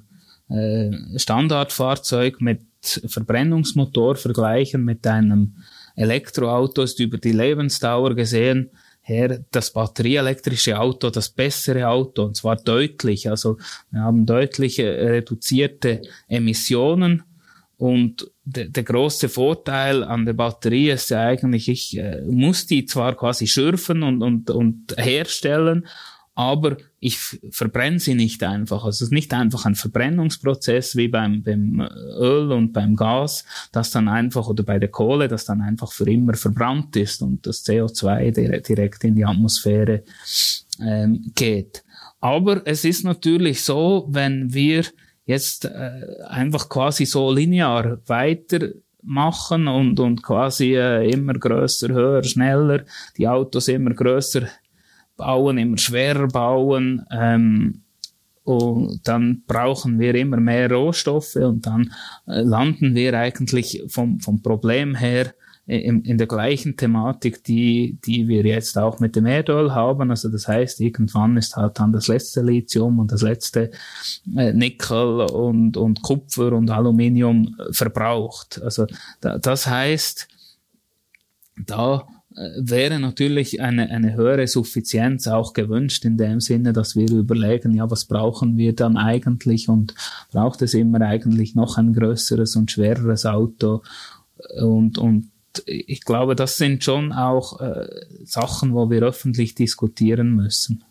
äh, Standardfahrzeug mit Verbrennungsmotor vergleichen mit einem Elektroauto, ist über die Lebensdauer gesehen her das batterieelektrische Auto das bessere Auto und zwar deutlich. Also wir haben deutlich reduzierte Emissionen und der, der große Vorteil an der Batterie ist ja eigentlich, ich äh, muss die zwar quasi schürfen und, und, und herstellen, aber ich verbrenne sie nicht einfach. Also es ist nicht einfach ein Verbrennungsprozess wie beim, beim Öl und beim Gas, das dann einfach, oder bei der Kohle, das dann einfach für immer verbrannt ist und das CO2 direkt in die Atmosphäre ähm, geht. Aber es ist natürlich so, wenn wir jetzt äh, einfach quasi so linear weitermachen und, und quasi äh, immer größer, höher, schneller, die Autos immer größer bauen, immer schwerer bauen, ähm, und dann brauchen wir immer mehr Rohstoffe und dann äh, landen wir eigentlich vom, vom Problem her in, in der gleichen Thematik, die, die wir jetzt auch mit dem Erdöl haben. Also das heißt, irgendwann ist halt dann das letzte Lithium und das letzte äh, Nickel und, und Kupfer und Aluminium verbraucht. Also da, das heißt, da äh, wäre natürlich eine, eine höhere Suffizienz auch gewünscht in dem Sinne, dass wir überlegen, ja, was brauchen wir dann eigentlich und braucht es immer eigentlich noch ein größeres und schwereres Auto und, und ich glaube, das sind schon auch äh, Sachen, wo wir öffentlich diskutieren müssen.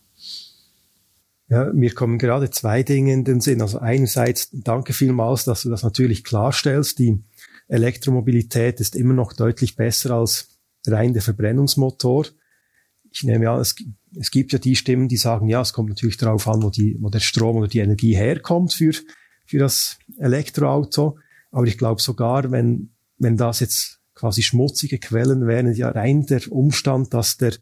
Ja, mir kommen gerade zwei Dinge in den Sinn. Also einerseits danke vielmals, dass du das natürlich klarstellst. Die Elektromobilität ist immer noch deutlich besser als rein der Verbrennungsmotor. Ich nehme an, es, es gibt ja die Stimmen, die sagen, ja, es kommt natürlich darauf an, wo, die, wo der Strom oder die Energie herkommt für, für das Elektroauto. Aber ich glaube sogar, wenn, wenn das jetzt quasi schmutzige Quellen wären, ja rein der Umstand, dass der,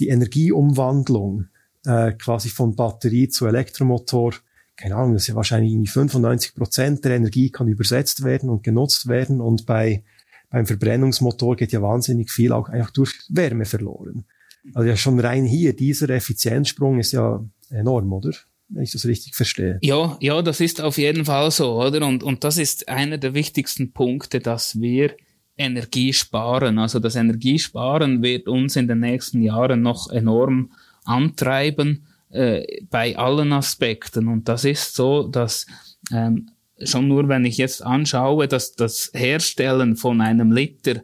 die Energieumwandlung äh, quasi von Batterie zu Elektromotor, keine Ahnung, das ist ja wahrscheinlich irgendwie 95 Prozent der Energie kann übersetzt werden und genutzt werden und bei beim Verbrennungsmotor geht ja wahnsinnig viel auch einfach durch Wärme verloren. Also ja schon rein hier, dieser Effizienzsprung ist ja enorm, oder? Wenn ich das richtig verstehe. Ja, ja, das ist auf jeden Fall so, oder? Und, und das ist einer der wichtigsten Punkte, dass wir Energie sparen. Also das Energiesparen wird uns in den nächsten Jahren noch enorm antreiben äh, bei allen Aspekten. Und das ist so, dass ähm, schon nur wenn ich jetzt anschaue, dass das Herstellen von einem Liter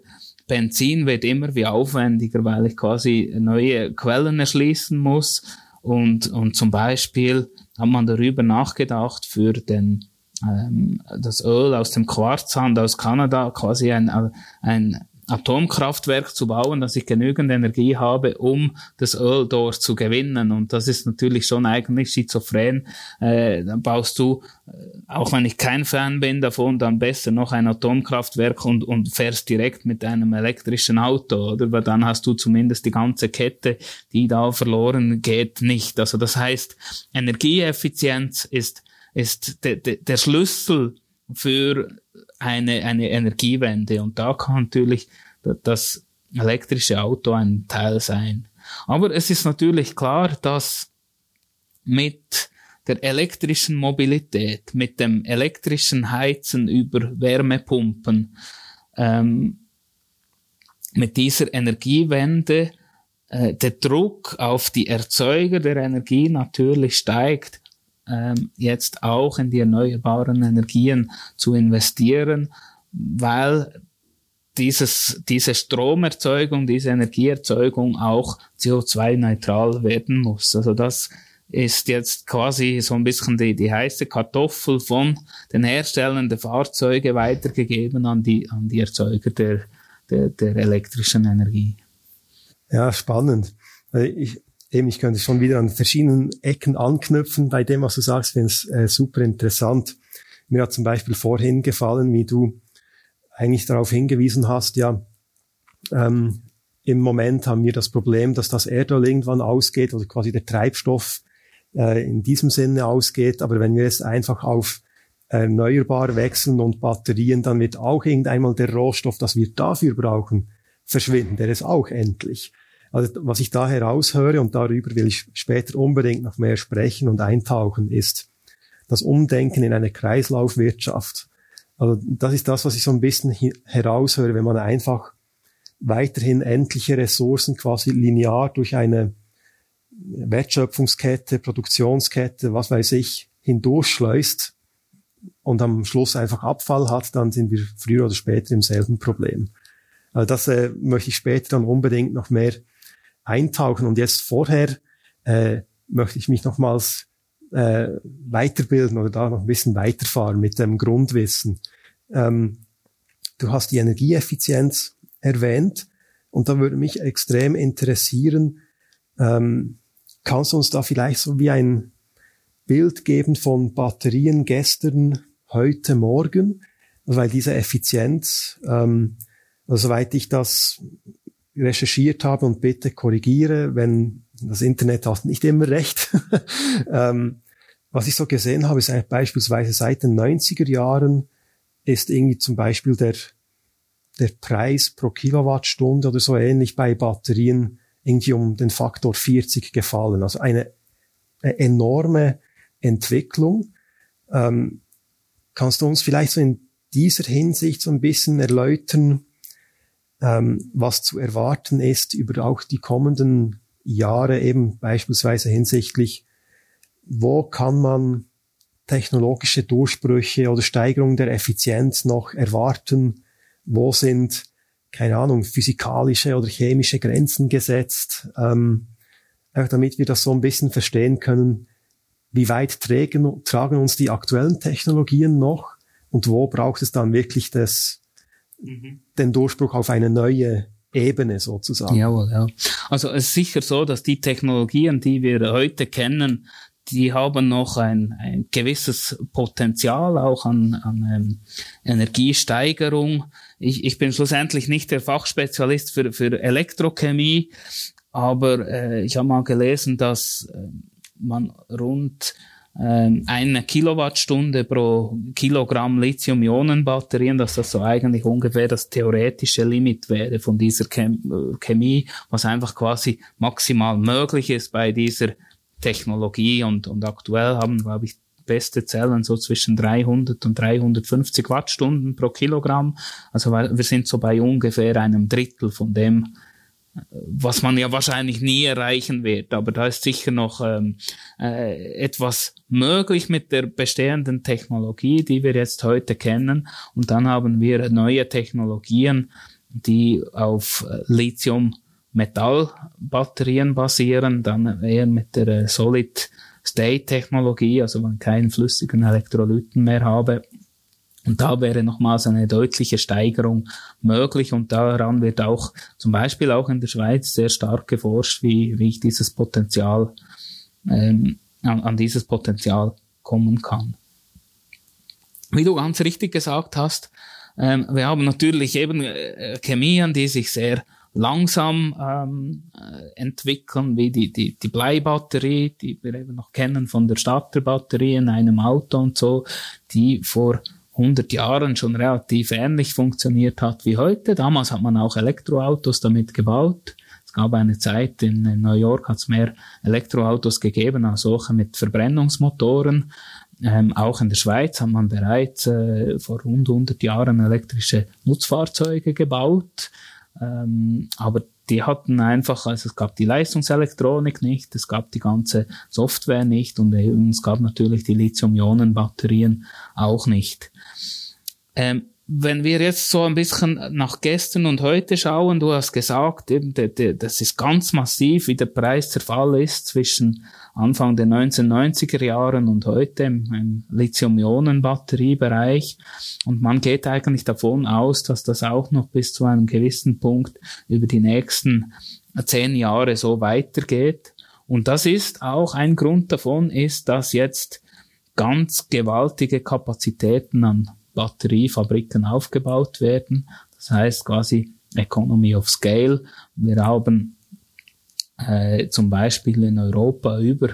Benzin wird immer wie aufwendiger, weil ich quasi neue Quellen erschließen muss. Und, und zum Beispiel hat man darüber nachgedacht, für den, ähm, das Öl aus dem Quarzsand aus Kanada quasi ein, ein Atomkraftwerk zu bauen, dass ich genügend Energie habe, um das Öl dort zu gewinnen. Und das ist natürlich schon eigentlich schizophren. Äh, dann baust du, äh, auch wenn ich kein Fan bin davon, dann besser noch ein Atomkraftwerk und, und fährst direkt mit einem elektrischen Auto, oder? Weil dann hast du zumindest die ganze Kette, die da verloren geht, nicht. Also das heißt, Energieeffizienz ist, ist de, de, der Schlüssel für eine, eine Energiewende. Und da kann natürlich das elektrische Auto ein Teil sein. Aber es ist natürlich klar, dass mit der elektrischen Mobilität, mit dem elektrischen Heizen über Wärmepumpen, ähm, mit dieser Energiewende äh, der Druck auf die Erzeuger der Energie natürlich steigt, ähm, jetzt auch in die erneuerbaren Energien zu investieren, weil dieses, diese Stromerzeugung, diese Energieerzeugung auch CO2-neutral werden muss. Also das ist jetzt quasi so ein bisschen die, die heiße Kartoffel von den Herstellern der Fahrzeuge weitergegeben an die, an die Erzeuger der, der, der elektrischen Energie. Ja, spannend. Ich, eben, ich könnte schon wieder an verschiedenen Ecken anknüpfen bei dem, was du sagst, finde es äh, super interessant. Mir hat zum Beispiel vorhin gefallen, wie du eigentlich darauf hingewiesen hast, ja, ähm, im Moment haben wir das Problem, dass das Erdöl irgendwann ausgeht oder quasi der Treibstoff äh, in diesem Sinne ausgeht. Aber wenn wir jetzt einfach auf erneuerbar wechseln und Batterien, dann wird auch irgendeinmal der Rohstoff, das wir dafür brauchen, verschwinden. Der ist auch endlich. Also was ich da heraushöre, und darüber will ich später unbedingt noch mehr sprechen und eintauchen, ist das Umdenken in eine Kreislaufwirtschaft. Also das ist das, was ich so ein bisschen heraushöre, wenn man einfach weiterhin endliche Ressourcen quasi linear durch eine Wertschöpfungskette, Produktionskette, was weiß ich, hindurchschleust und am Schluss einfach Abfall hat, dann sind wir früher oder später im selben Problem. Also das äh, möchte ich später dann unbedingt noch mehr eintauchen. Und jetzt vorher äh, möchte ich mich nochmals äh, weiterbilden oder da noch ein bisschen weiterfahren mit dem Grundwissen. Ähm, du hast die Energieeffizienz erwähnt und da würde mich extrem interessieren, ähm, kannst du uns da vielleicht so wie ein Bild geben von Batterien gestern, heute, morgen? Weil diese Effizienz, ähm, also soweit ich das recherchiert habe und bitte korrigiere, wenn das Internet hat nicht immer recht. ähm, was ich so gesehen habe, ist beispielsweise seit den 90er Jahren ist irgendwie zum Beispiel der, der Preis pro Kilowattstunde oder so ähnlich bei Batterien irgendwie um den Faktor 40 gefallen. Also eine, eine enorme Entwicklung. Ähm, kannst du uns vielleicht so in dieser Hinsicht so ein bisschen erläutern, ähm, was zu erwarten ist über auch die kommenden Jahre eben beispielsweise hinsichtlich, wo kann man technologische Durchbrüche oder Steigerung der Effizienz noch erwarten? Wo sind keine Ahnung, physikalische oder chemische Grenzen gesetzt, ähm, einfach damit wir das so ein bisschen verstehen können, wie weit trägen, tragen uns die aktuellen Technologien noch und wo braucht es dann wirklich das, mhm. den Durchbruch auf eine neue Ebene sozusagen. Jawohl, ja. Also es ist sicher so, dass die Technologien, die wir heute kennen, die haben noch ein, ein gewisses Potenzial auch an, an ähm, Energiesteigerung. Ich, ich bin schlussendlich nicht der Fachspezialist für, für Elektrochemie, aber äh, ich habe mal gelesen, dass äh, man rund eine Kilowattstunde pro Kilogramm Lithium-Ionen-Batterien, dass das so eigentlich ungefähr das theoretische Limit wäre von dieser Chem Chemie, was einfach quasi maximal möglich ist bei dieser Technologie und, und aktuell haben, glaube ich, beste Zellen so zwischen 300 und 350 Wattstunden pro Kilogramm. Also wir sind so bei ungefähr einem Drittel von dem, was man ja wahrscheinlich nie erreichen wird. Aber da ist sicher noch ähm, äh, etwas möglich mit der bestehenden Technologie, die wir jetzt heute kennen. Und dann haben wir neue Technologien, die auf Lithium Metallbatterien basieren, dann eher mit der äh, Solid-State-Technologie, also wenn ich keinen flüssigen Elektrolyten mehr habe. Und da wäre nochmals eine deutliche Steigerung möglich und daran wird auch zum Beispiel auch in der Schweiz sehr stark geforscht, wie, wie ich dieses Potenzial, ähm, an, an dieses Potenzial kommen kann. Wie du ganz richtig gesagt hast, ähm, wir haben natürlich eben äh, Chemien, die sich sehr langsam ähm, äh, entwickeln, wie die, die, die Bleibatterie, die wir eben noch kennen von der Starterbatterie in einem Auto und so, die vor 100 Jahren schon relativ ähnlich funktioniert hat wie heute. Damals hat man auch Elektroautos damit gebaut. Es gab eine Zeit, in, New York hat es mehr Elektroautos gegeben als solche mit Verbrennungsmotoren. Ähm, auch in der Schweiz hat man bereits äh, vor rund 100 Jahren elektrische Nutzfahrzeuge gebaut. Ähm, aber die hatten einfach, also es gab die Leistungselektronik nicht, es gab die ganze Software nicht und es gab natürlich die Lithium-Ionen-Batterien auch nicht. Ähm, wenn wir jetzt so ein bisschen nach gestern und heute schauen, du hast gesagt, eben, das ist ganz massiv, wie der Preiszerfall ist zwischen Anfang der 1990er Jahren und heute im, im Lithium-Ionen-Batteriebereich. Und man geht eigentlich davon aus, dass das auch noch bis zu einem gewissen Punkt über die nächsten zehn Jahre so weitergeht. Und das ist auch ein Grund davon, ist, dass jetzt ganz gewaltige Kapazitäten an Batteriefabriken aufgebaut werden. Das heißt quasi Economy of Scale. Wir haben äh, zum Beispiel in Europa über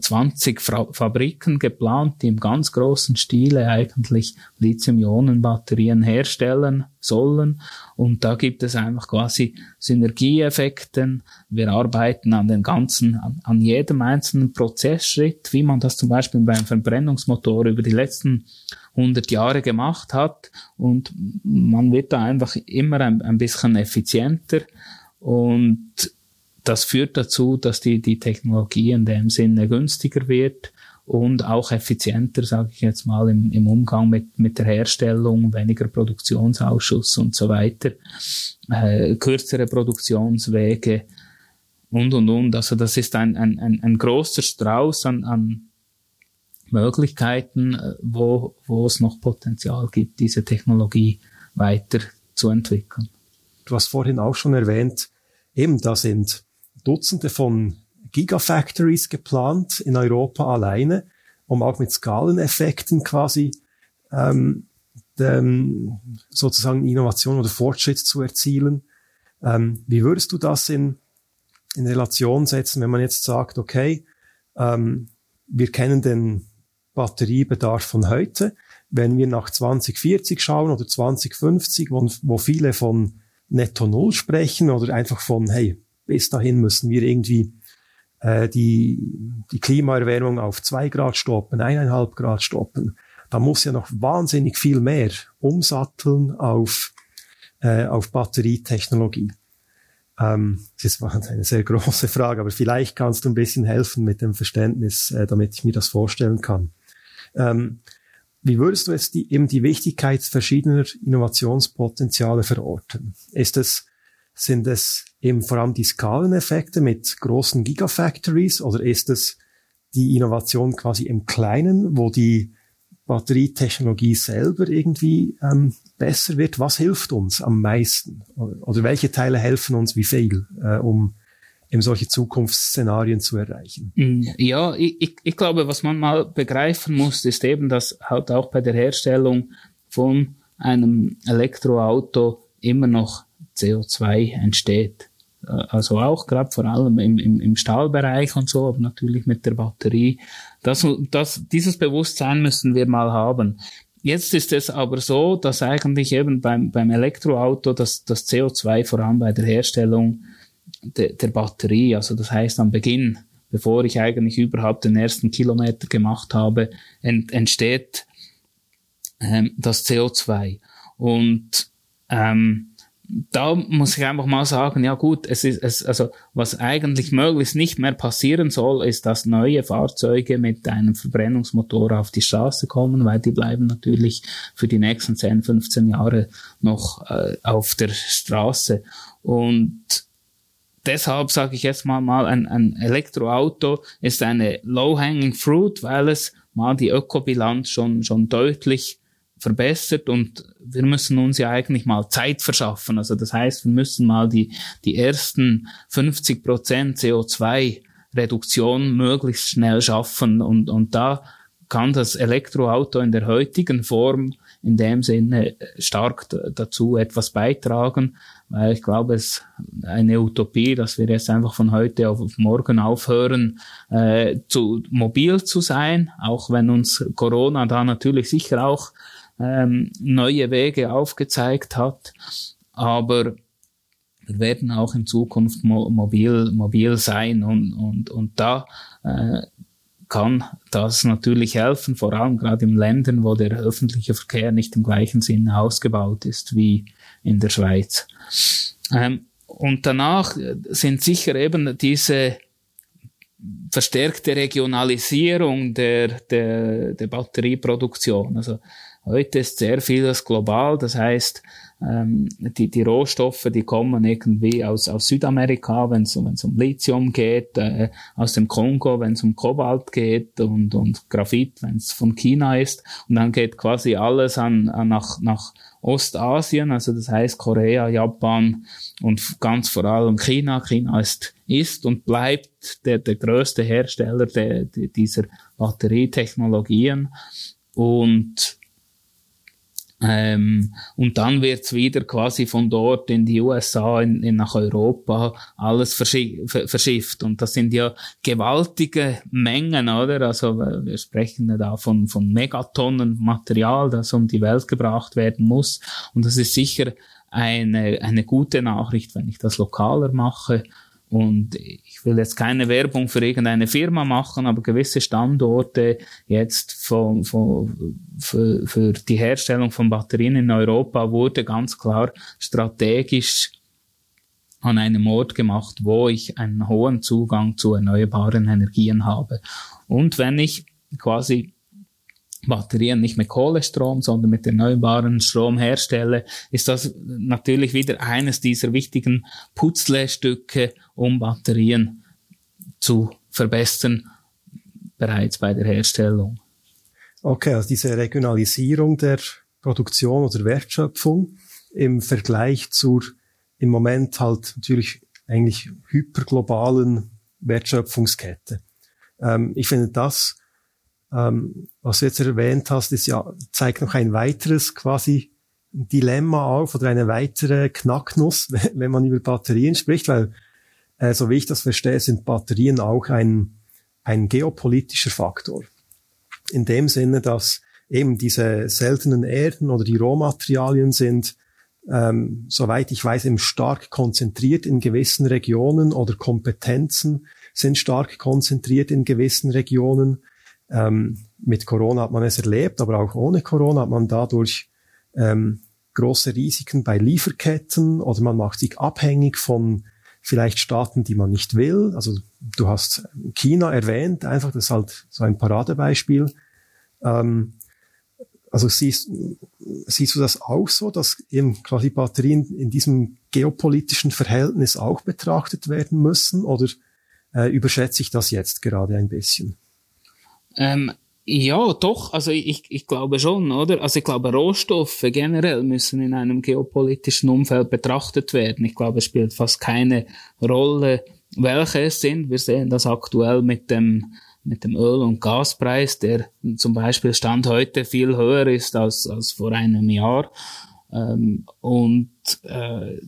20 Fra Fabriken geplant, die im ganz großen Stile eigentlich Lithium-Ionen-Batterien herstellen sollen. Und da gibt es einfach quasi Synergieeffekten. Wir arbeiten an den ganzen, an, an jedem einzelnen Prozessschritt, wie man das zum Beispiel beim Verbrennungsmotor über die letzten 100 Jahre gemacht hat. Und man wird da einfach immer ein, ein bisschen effizienter. Und das führt dazu, dass die, die Technologie in dem Sinne günstiger wird und auch effizienter, sage ich jetzt mal, im, im Umgang mit, mit der Herstellung, weniger Produktionsausschuss und so weiter, äh, kürzere Produktionswege und, und, und. Also das ist ein, ein, ein, ein großer Strauß an, an Möglichkeiten, äh, wo, wo es noch Potenzial gibt, diese Technologie weiter zu entwickeln. Du hast vorhin auch schon erwähnt, eben da sind Dutzende von Gigafactories geplant in Europa alleine, um auch mit Skaleneffekten quasi ähm, dem, sozusagen Innovation oder Fortschritt zu erzielen. Ähm, wie würdest du das in, in Relation setzen, wenn man jetzt sagt, okay, ähm, wir kennen den Batteriebedarf von heute. Wenn wir nach 2040 schauen oder 2050, wo, wo viele von Netto Null sprechen oder einfach von, hey, bis dahin müssen wir irgendwie äh, die, die Klimaerwärmung auf zwei Grad stoppen, eineinhalb Grad stoppen. Da muss ja noch wahnsinnig viel mehr umsatteln auf, äh, auf Batterietechnologie. Ähm, das war eine sehr große Frage, aber vielleicht kannst du ein bisschen helfen mit dem Verständnis, äh, damit ich mir das vorstellen kann. Ähm, wie würdest du jetzt die, eben die Wichtigkeit verschiedener Innovationspotenziale verorten? Ist es, sind es eben vor allem die Skaleneffekte mit großen Gigafactories oder ist es die Innovation quasi im Kleinen, wo die Batterietechnologie selber irgendwie ähm, besser wird? Was hilft uns am meisten? Oder welche Teile helfen uns wie viel, äh, um eben solche Zukunftsszenarien zu erreichen. Mm, ja, ich, ich glaube, was man mal begreifen muss, ist eben, dass halt auch bei der Herstellung von einem Elektroauto immer noch CO2 entsteht. Äh, also auch gerade vor allem im, im, im Stahlbereich und so, aber natürlich mit der Batterie. Das, das, dieses Bewusstsein müssen wir mal haben. Jetzt ist es aber so, dass eigentlich eben beim, beim Elektroauto das, das CO2 vor allem bei der Herstellung de, der Batterie, also das heißt am Beginn, bevor ich eigentlich überhaupt den ersten Kilometer gemacht habe, ent, entsteht ähm, das CO2. Und ähm, da muss ich einfach mal sagen, ja gut, es ist, es, also, was eigentlich möglichst nicht mehr passieren soll, ist, dass neue Fahrzeuge mit einem Verbrennungsmotor auf die Straße kommen, weil die bleiben natürlich für die nächsten 10, 15 Jahre noch äh, auf der Straße. Und deshalb sage ich jetzt mal, mal ein, ein Elektroauto ist eine low-hanging fruit, weil es mal die Ökobilanz schon, schon deutlich verbessert und wir müssen uns ja eigentlich mal Zeit verschaffen. Also das heißt, wir müssen mal die, die ersten 50 Prozent CO2 Reduktion möglichst schnell schaffen und, und da kann das Elektroauto in der heutigen Form in dem Sinne stark dazu etwas beitragen, weil ich glaube, es ist eine Utopie, dass wir jetzt einfach von heute auf morgen aufhören, äh, zu mobil zu sein, auch wenn uns Corona da natürlich sicher auch ähm, neue Wege aufgezeigt hat, aber wir werden auch in Zukunft mo mobil, mobil sein und, und, und da äh, kann das natürlich helfen, vor allem gerade in Ländern, wo der öffentliche Verkehr nicht im gleichen Sinne ausgebaut ist wie in der Schweiz. Ähm, und danach sind sicher eben diese verstärkte Regionalisierung der, der, der Batterieproduktion. Also heute ist sehr vieles global, das heißt, ähm, die, die Rohstoffe, die kommen irgendwie aus, aus Südamerika, wenn es um Lithium geht, äh, aus dem Kongo, wenn es um Kobalt geht und, und Graphit, wenn es von China ist. Und dann geht quasi alles an, an nach, nach Ostasien, also das heißt Korea, Japan und ganz vor allem China. China ist, ist und bleibt der, der größte Hersteller der, der dieser Batterietechnologien. Und ähm, und dann wird's wieder quasi von dort in die USA, in, in nach Europa, alles verschifft. Und das sind ja gewaltige Mengen, oder? Also wir sprechen ja da von, von Megatonnen Material, das um die Welt gebracht werden muss. Und das ist sicher eine, eine gute Nachricht, wenn ich das lokaler mache und ich will jetzt keine Werbung für irgendeine Firma machen, aber gewisse Standorte jetzt von, von, für, für die Herstellung von Batterien in Europa wurde ganz klar strategisch an einem Ort gemacht, wo ich einen hohen Zugang zu erneuerbaren Energien habe. Und wenn ich quasi Batterien nicht mit Kohlestrom, sondern mit erneuerbaren Strom herstelle, ist das natürlich wieder eines dieser wichtigen Putzlestücke, um Batterien zu verbessern, bereits bei der Herstellung. Okay, also diese Regionalisierung der Produktion oder Wertschöpfung im Vergleich zur im Moment halt natürlich eigentlich hyperglobalen Wertschöpfungskette. Ähm, ich finde das ähm, was du jetzt erwähnt hast, ist ja, zeigt noch ein weiteres quasi Dilemma auf oder eine weitere Knacknuss, wenn man über Batterien spricht, weil, äh, so wie ich das verstehe, sind Batterien auch ein, ein geopolitischer Faktor. In dem Sinne, dass eben diese seltenen Erden oder die Rohmaterialien sind, ähm, soweit ich weiß, eben stark konzentriert in gewissen Regionen oder Kompetenzen sind stark konzentriert in gewissen Regionen. Ähm, mit Corona hat man es erlebt, aber auch ohne Corona hat man dadurch ähm, große Risiken bei Lieferketten oder man macht sich abhängig von vielleicht Staaten, die man nicht will. Also du hast China erwähnt, einfach das ist halt so ein Paradebeispiel. Ähm, also siehst, siehst du das auch so, dass eben quasi Batterien in diesem geopolitischen Verhältnis auch betrachtet werden müssen oder äh, überschätze ich das jetzt gerade ein bisschen? Ähm, ja, doch, also ich, ich glaube schon, oder? Also ich glaube, Rohstoffe generell müssen in einem geopolitischen Umfeld betrachtet werden. Ich glaube, es spielt fast keine Rolle, welche es sind. Wir sehen das aktuell mit dem, mit dem Öl- und Gaspreis, der zum Beispiel Stand heute viel höher ist als, als vor einem Jahr. Ähm, und äh,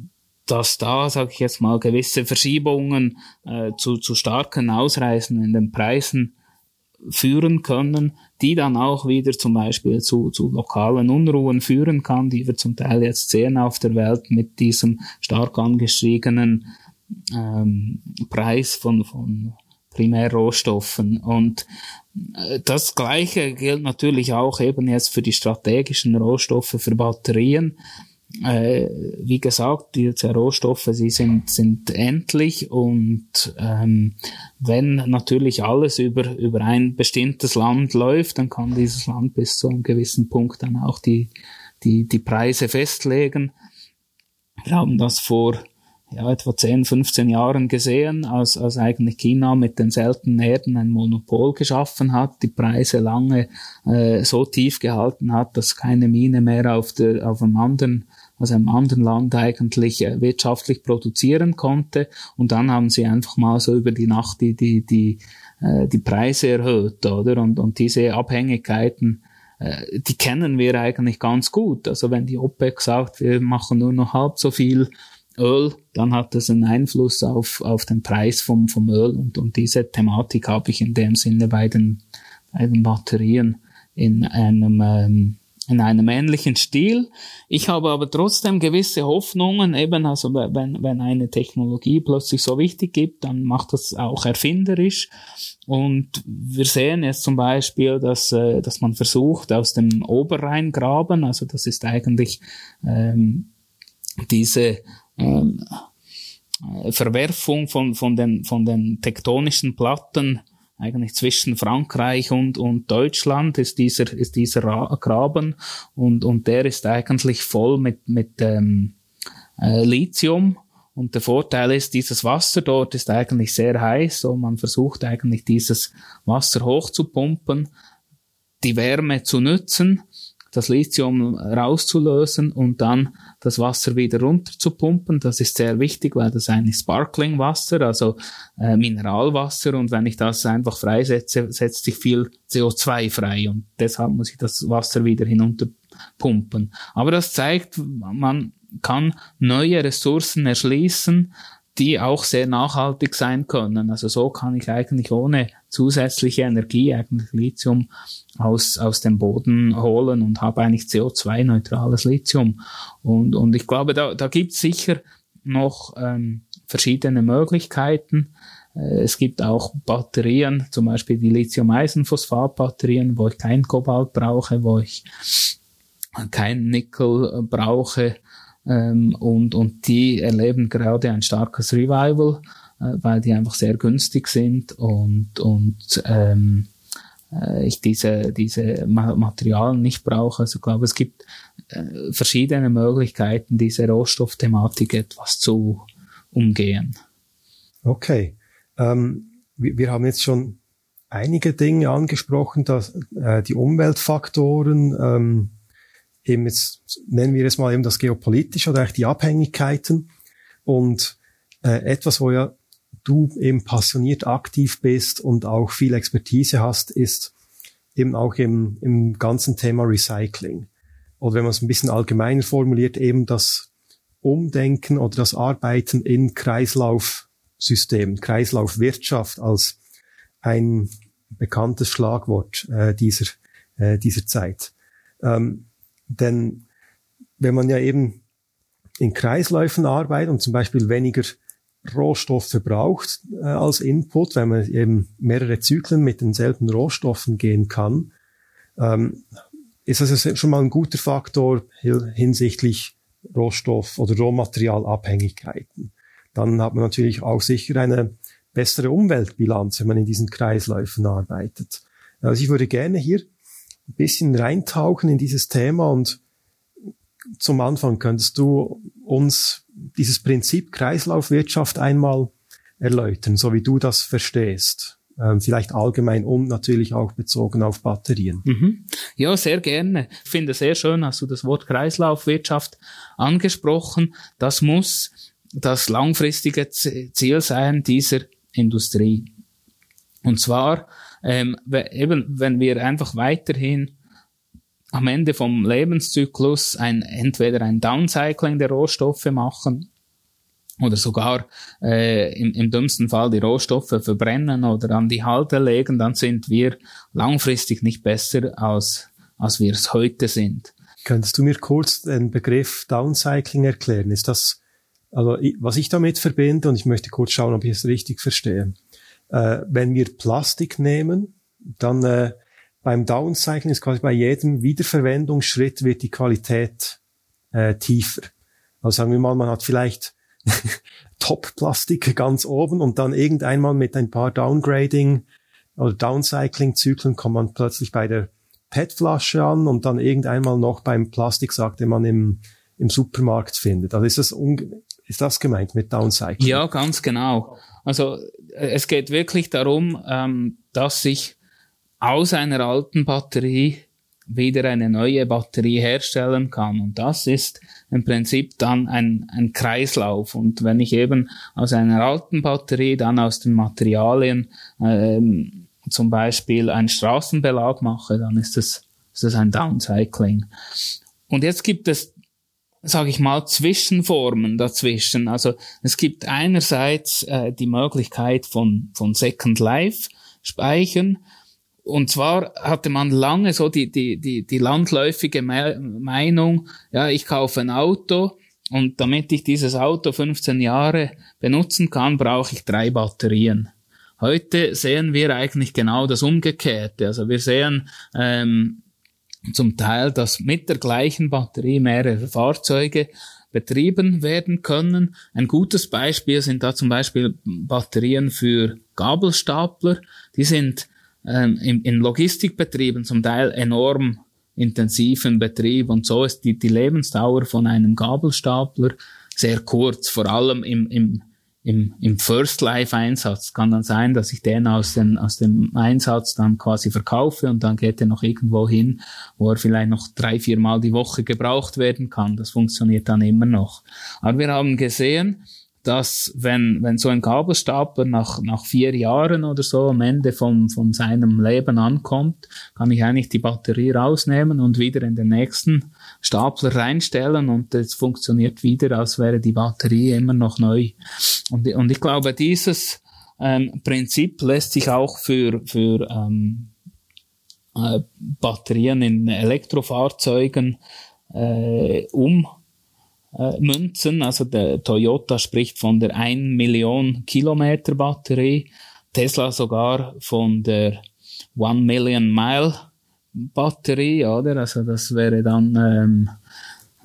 dass da, sage ich jetzt mal, gewisse Verschiebungen äh, zu, zu starken Ausreißen in den Preisen führen können, die dann auch wieder zum Beispiel zu, zu lokalen Unruhen führen kann, die wir zum Teil jetzt sehen auf der Welt mit diesem stark angestiegenen ähm, Preis von, von Primärrohstoffen. Und äh, das Gleiche gilt natürlich auch eben jetzt für die strategischen Rohstoffe für Batterien äh, wie gesagt, diese Rohstoffe, sie sind, sind endlich und ähm, wenn natürlich alles über, über ein bestimmtes Land läuft, dann kann dieses Land bis zu einem gewissen Punkt dann auch die, die, die Preise festlegen. Wir haben das vor ja, etwa 10, 15 Jahren gesehen, als, als eigentlich China mit den seltenen Erden ein Monopol geschaffen hat, die Preise lange äh, so tief gehalten hat, dass keine Mine mehr auf, der, auf einem anderen aus einem anderen Land eigentlich äh, wirtschaftlich produzieren konnte. Und dann haben sie einfach mal so über die Nacht die, die, die, äh, die Preise erhöht, oder? Und, und diese Abhängigkeiten, äh, die kennen wir eigentlich ganz gut. Also wenn die OPEC sagt, wir machen nur noch halb so viel Öl, dann hat das einen Einfluss auf, auf den Preis vom, vom Öl. Und, und diese Thematik habe ich in dem Sinne bei den, bei den Batterien in einem ähm, in einem ähnlichen Stil. Ich habe aber trotzdem gewisse Hoffnungen, eben also wenn, wenn eine Technologie plötzlich so wichtig gibt, dann macht das auch erfinderisch. Und wir sehen jetzt zum Beispiel, dass, äh, dass man versucht, aus dem Oberrheingraben, also das ist eigentlich ähm, diese Verwerfung von, von, den, von den tektonischen Platten, eigentlich zwischen Frankreich und, und Deutschland ist dieser, ist dieser Graben und, und der ist eigentlich voll mit, mit ähm, äh, Lithium. Und der Vorteil ist, dieses Wasser dort ist eigentlich sehr heiß und man versucht eigentlich dieses Wasser hochzupumpen, die Wärme zu nutzen das Lithium rauszulösen und dann das Wasser wieder runter zu pumpen. Das ist sehr wichtig, weil das eigentlich Sparkling Wasser, also äh, Mineralwasser und wenn ich das einfach freisetze, setzt sich viel CO2 frei und deshalb muss ich das Wasser wieder hinunter pumpen. Aber das zeigt, man kann neue Ressourcen erschließen, die auch sehr nachhaltig sein können. Also so kann ich eigentlich ohne zusätzliche Energie eigentlich Lithium aus, aus dem Boden holen und habe eigentlich CO2-neutrales Lithium. Und, und ich glaube, da, da gibt es sicher noch ähm, verschiedene Möglichkeiten. Äh, es gibt auch Batterien, zum Beispiel die Lithium-Eisenphosphat-Batterien, wo ich kein Kobalt brauche, wo ich kein Nickel brauche ähm, und, und die erleben gerade ein starkes Revival, äh, weil die einfach sehr günstig sind und, und ähm, äh, ich diese, diese Materialien nicht brauche. Also ich glaube, es gibt äh, verschiedene Möglichkeiten, diese Rohstoffthematik etwas zu umgehen. Okay. Ähm, wir, wir haben jetzt schon einige Dinge angesprochen, dass äh, die Umweltfaktoren, ähm, eben jetzt nennen wir es mal eben das Geopolitische oder eigentlich die Abhängigkeiten und äh, etwas, wo ja du eben passioniert aktiv bist und auch viel Expertise hast, ist eben auch im, im ganzen Thema Recycling. Oder wenn man es ein bisschen allgemeiner formuliert, eben das Umdenken oder das Arbeiten in Kreislaufsystem, Kreislaufwirtschaft als ein bekanntes Schlagwort äh, dieser, äh, dieser Zeit. Ähm, denn wenn man ja eben in Kreisläufen arbeitet und zum Beispiel weniger Rohstoffe verbraucht äh, als Input, wenn man eben mehrere Zyklen mit denselben Rohstoffen gehen kann, ähm, ist das schon mal ein guter Faktor hinsichtlich Rohstoff- oder Rohmaterialabhängigkeiten. Dann hat man natürlich auch sicher eine bessere Umweltbilanz, wenn man in diesen Kreisläufen arbeitet. Also ich würde gerne hier ein bisschen reintauchen in dieses Thema und zum Anfang könntest du uns dieses Prinzip Kreislaufwirtschaft einmal erläutern, so wie du das verstehst. Ähm, vielleicht allgemein und natürlich auch bezogen auf Batterien. Mhm. Ja, sehr gerne. Ich finde sehr schön, hast du das Wort Kreislaufwirtschaft angesprochen. Das muss das langfristige Ziel sein dieser Industrie. Und zwar ähm, eben, wenn wir einfach weiterhin am Ende vom Lebenszyklus ein, entweder ein Downcycling der Rohstoffe machen oder sogar äh, im, im dümmsten Fall die Rohstoffe verbrennen oder an die Halde legen, dann sind wir langfristig nicht besser als, als wir es heute sind. Könntest du mir kurz den Begriff Downcycling erklären? Ist das, also was ich damit verbinde, und ich möchte kurz schauen, ob ich es richtig verstehe. Äh, wenn wir Plastik nehmen, dann äh, beim Downcycling ist quasi bei jedem Wiederverwendungsschritt wird die Qualität äh, tiefer. Also sagen wir mal, man hat vielleicht Top-Plastik ganz oben und dann irgendeinmal mit ein paar Downgrading oder Downcycling-Zyklen kommt man plötzlich bei der PET-Flasche an und dann irgendeinmal noch beim Plastik, sagte man im, im Supermarkt findet. Also ist das, ist das gemeint mit Downcycling? Ja, ganz genau. Also äh, es geht wirklich darum, ähm, dass sich aus einer alten Batterie wieder eine neue Batterie herstellen kann. Und das ist im Prinzip dann ein, ein Kreislauf. Und wenn ich eben aus einer alten Batterie dann aus den Materialien ähm, zum Beispiel einen Straßenbelag mache, dann ist das, ist das ein Downcycling. Und jetzt gibt es sage ich mal, Zwischenformen dazwischen. Also es gibt einerseits äh, die Möglichkeit von, von Second Life Speichern. Und zwar hatte man lange so die, die, die, die landläufige Me Meinung, ja, ich kaufe ein Auto und damit ich dieses Auto 15 Jahre benutzen kann, brauche ich drei Batterien. Heute sehen wir eigentlich genau das Umgekehrte. Also wir sehen ähm, zum Teil, dass mit der gleichen Batterie mehrere Fahrzeuge betrieben werden können. Ein gutes Beispiel sind da zum Beispiel Batterien für Gabelstapler. Die sind ähm, in, in Logistikbetrieben zum Teil enorm intensiven Betrieb und so ist die, die Lebensdauer von einem Gabelstapler sehr kurz, vor allem im, im im, im First Life Einsatz kann dann sein, dass ich den aus, den, aus dem Einsatz dann quasi verkaufe und dann geht er noch irgendwo hin, wo er vielleicht noch drei, vier Mal die Woche gebraucht werden kann. Das funktioniert dann immer noch. Aber wir haben gesehen, dass wenn, wenn so ein Gabelstapler nach, nach vier Jahren oder so am Ende von, von seinem Leben ankommt, kann ich eigentlich die Batterie rausnehmen und wieder in den nächsten Stapler reinstellen und es funktioniert wieder, als wäre die Batterie immer noch neu. Und, und ich glaube, dieses ähm, Prinzip lässt sich auch für, für ähm, äh, Batterien in Elektrofahrzeugen äh, um äh, Münzen. Also der Toyota spricht von der 1 Million Kilometer Batterie, Tesla sogar von der 1 Million Mile Batterie, oder? Also das wäre dann ähm,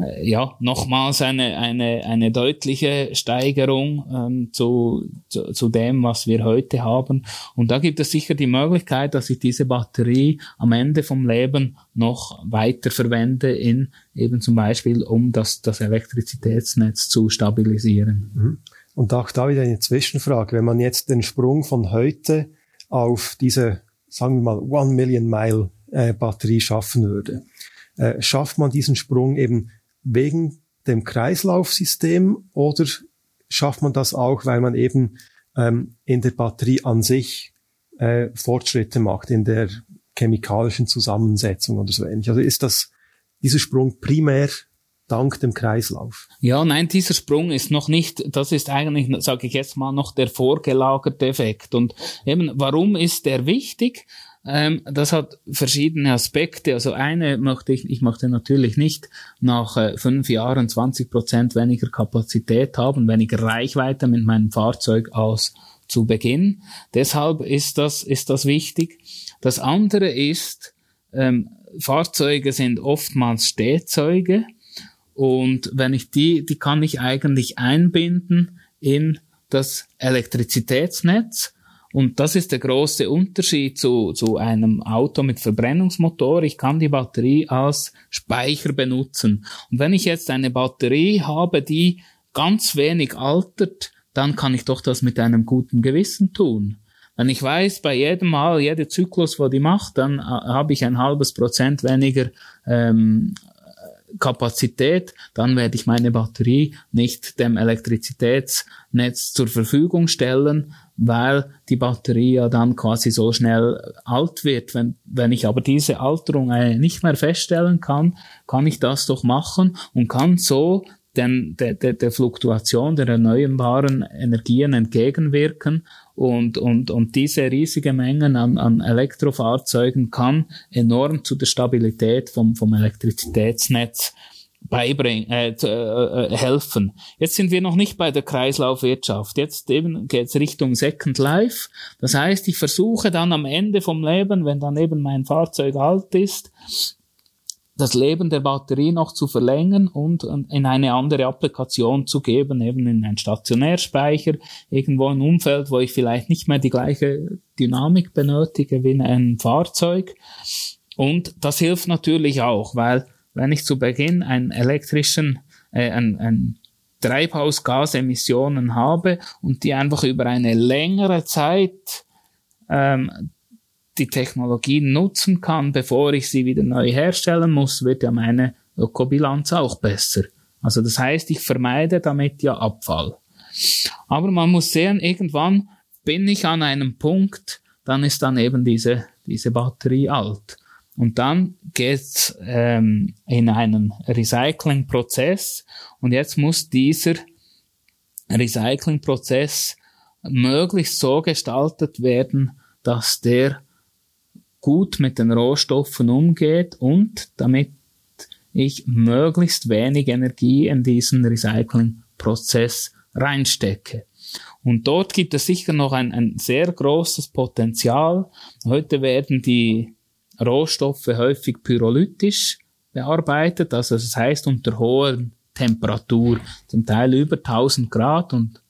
äh, ja, nochmals eine, eine, eine deutliche Steigerung ähm, zu, zu, zu dem, was wir heute haben. Und da gibt es sicher die Möglichkeit, dass ich diese Batterie am Ende vom Leben noch weiter verwende, in eben zum Beispiel, um das, das Elektrizitätsnetz zu stabilisieren. Mhm. Und auch da wieder eine Zwischenfrage. Wenn man jetzt den Sprung von heute auf diese, sagen wir mal, One Million Mile äh, Batterie schaffen würde, äh, schafft man diesen Sprung eben wegen dem Kreislaufsystem oder schafft man das auch, weil man eben ähm, in der Batterie an sich äh, Fortschritte macht, in der chemikalischen Zusammensetzung oder so ähnlich. Also ist das dieser Sprung primär dank dem Kreislauf? Ja, nein, dieser Sprung ist noch nicht, das ist eigentlich, sage ich jetzt mal, noch der vorgelagerte Effekt. Und eben, warum ist der wichtig? Ähm, das hat verschiedene Aspekte. Also eine möchte ich, ich möchte natürlich nicht nach äh, fünf Jahren 20 Prozent weniger Kapazität haben, weniger Reichweite mit meinem Fahrzeug als zu Beginn. Deshalb ist das, ist das wichtig. Das andere ist, ähm, Fahrzeuge sind oftmals Stehzeuge und wenn ich die, die kann ich eigentlich einbinden in das Elektrizitätsnetz Und das ist der große Unterschied zu, zu einem Auto mit Verbrennungsmotor. Ich kann die Batterie als Speicher benutzen. Und wenn ich jetzt eine Batterie habe, die ganz wenig altert, dann kann ich doch das mit einem guten Gewissen tun. Wenn ich weiß, bei jedem Mal, jeder Zyklus, wo die macht, dann äh, habe ich ein halbes Prozent weniger ähm, Kapazität, dann werde ich meine Batterie nicht dem Elektrizitätsnetz zur Verfügung stellen, weil die Batterie ja dann quasi so schnell alt wird. Wenn, wenn ich aber diese Alterung äh, nicht mehr feststellen kann, kann ich das doch machen und kann so den, der, der, der Fluktuation der erneuerbaren Energien entgegenwirken und, und, und diese riesige Mengen an, an Elektrofahrzeugen kann enorm zu der Stabilität vom, vom Elektrizitätsnetz beibringen, äh, äh, helfen. Jetzt sind wir noch nicht bei der Kreislaufwirtschaft. Jetzt eben geht's Richtung Second Life. Das heißt, ich versuche dann am Ende vom Leben, wenn dann eben mein Fahrzeug alt ist, das Leben der Batterie noch zu verlängern und in eine andere Applikation zu geben, eben in einen Stationärspeicher, irgendwo ein Umfeld, wo ich vielleicht nicht mehr die gleiche Dynamik benötige wie in einem Fahrzeug. Und das hilft natürlich auch, weil wenn ich zu Beginn einen elektrischen, äh, ein, ein Treibhausgasemissionen habe und die einfach über eine längere Zeit ähm, die Technologie nutzen kann, bevor ich sie wieder neu herstellen muss, wird ja meine Ökobilanz auch besser. Also das heißt, ich vermeide damit ja Abfall. Aber man muss sehen, irgendwann bin ich an einem Punkt, dann ist dann eben diese, diese Batterie alt. Und dann geht's ähm, in einen Recyclingprozess und jetzt muss dieser Recyclingprozess möglichst so gestaltet werden, dass der gut mit den Rohstoffen umgeht und damit ich möglichst wenig Energie in diesen Recyclingprozess reinstecke. Und dort gibt es sicher noch ein, ein sehr großes Potenzial. Heute werden die Rohstoffe häufig pyrolytisch bearbeitet, also das heißt unter hoher Temperatur, zum Teil über 1000 Grad. Und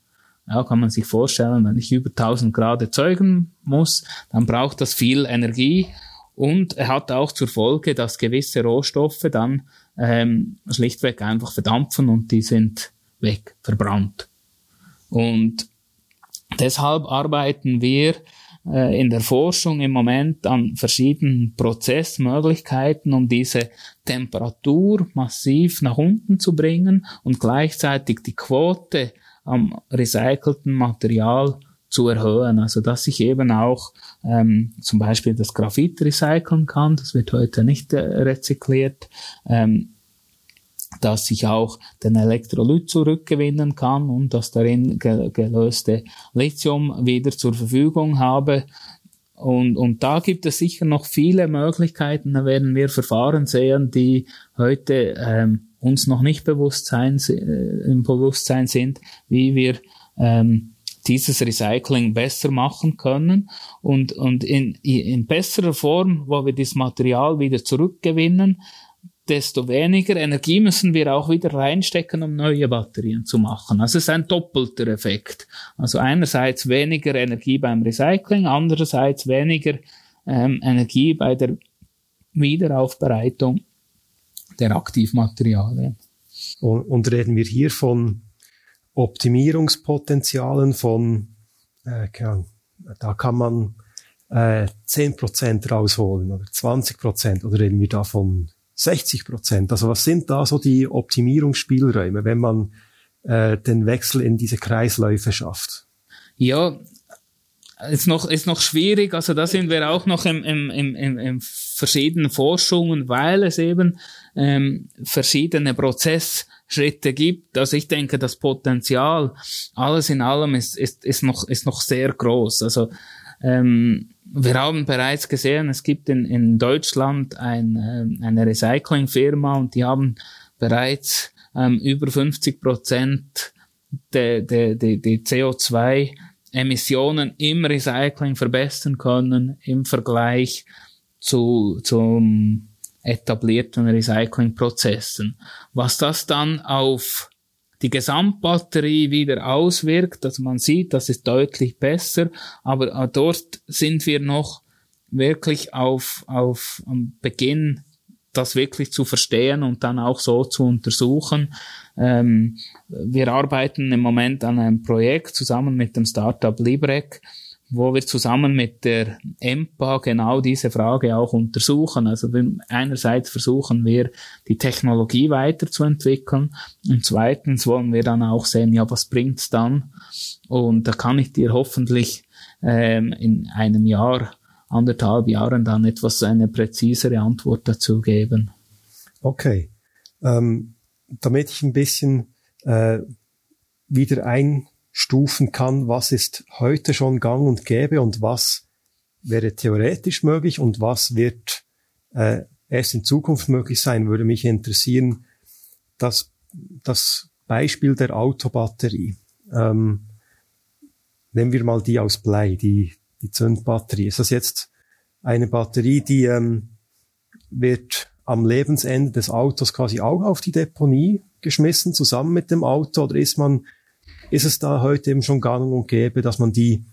ja, kann man sich vorstellen, wenn ich über 1000 Grad erzeugen muss, dann braucht das viel Energie. Und er hat auch zur Folge, dass gewisse Rohstoffe dann ähm, schlichtweg einfach verdampfen und die sind weg, verbrannt. Und deshalb arbeiten wir äh, in der Forschung im Moment an verschiedenen Prozessmöglichkeiten, um diese Temperatur massiv nach unten zu bringen und gleichzeitig die Quote am recycelten Material zu erhöhen. Also dass ich eben auch ähm, zum Beispiel das Graphit recyceln kann, das wird heute nicht äh, rezykliert, ähm, dass ich auch den Elektrolyt zurückgewinnen kann und das darin ge gelöste Lithium wieder zur Verfügung habe. Und, und da gibt es sicher noch viele Möglichkeiten. Da werden wir Verfahren sehen, die heute ähm, uns noch nicht Bewusstsein, äh, im Bewusstsein sind, wie wir ähm, dieses Recycling besser machen können und, und in, in besserer Form, wo wir das Material wieder zurückgewinnen, desto weniger Energie müssen wir auch wieder reinstecken, um neue Batterien zu machen. Also es ist ein doppelter Effekt. Also einerseits weniger Energie beim Recycling, andererseits weniger ähm, Energie bei der Wiederaufbereitung der Aktivmaterialien. Und, und reden wir hier von Optimierungspotenzialen von, äh, da kann man äh, 10% rausholen oder 20% oder reden wir da von 60%? Also was sind da so die Optimierungsspielräume, wenn man äh, den Wechsel in diese Kreisläufe schafft? Ja, ist noch, ist noch schwierig. Also da sind wir auch noch im, im, im, im, im verschiedenen Forschungen, weil es eben ähm, verschiedene Prozessschritte gibt. Also ich denke, das Potenzial, alles in allem, ist, ist, ist, noch, ist noch sehr groß. Also ähm, wir haben bereits gesehen, es gibt in, in Deutschland ein, äh, eine Recyclingfirma und die haben bereits ähm, über 50 Prozent der, der, der, der CO2 Emissionen im Recycling verbessern können im Vergleich zu, zum etablierten Recyclingprozessen. Was das dann auf die Gesamtbatterie wieder auswirkt. Also man sieht, das ist deutlich besser, aber äh, dort sind wir noch wirklich auf, auf am Beginn das wirklich zu verstehen und dann auch so zu untersuchen. Ähm, wir arbeiten im Moment an einem Projekt zusammen mit dem Startup Librec, wo wir zusammen mit der EMPA genau diese Frage auch untersuchen. Also einerseits versuchen wir, die Technologie weiterzuentwickeln und zweitens wollen wir dann auch sehen, ja, was bringt's dann? Und da kann ich dir hoffentlich ähm, in einem Jahr, anderthalb Jahren dann etwas eine präzisere Antwort dazu geben. Okay. Ähm, damit ich ein bisschen äh, wieder ein stufen kann, was ist heute schon gang und gäbe und was wäre theoretisch möglich und was wird äh, erst in Zukunft möglich sein, würde mich interessieren, das, das Beispiel der Autobatterie. Ähm, nehmen wir mal die aus Blei, die, die Zündbatterie. Ist das jetzt eine Batterie, die ähm, wird am Lebensende des Autos quasi auch auf die Deponie geschmissen, zusammen mit dem Auto, oder ist man ist es da heute eben schon gang und gäbe, dass man die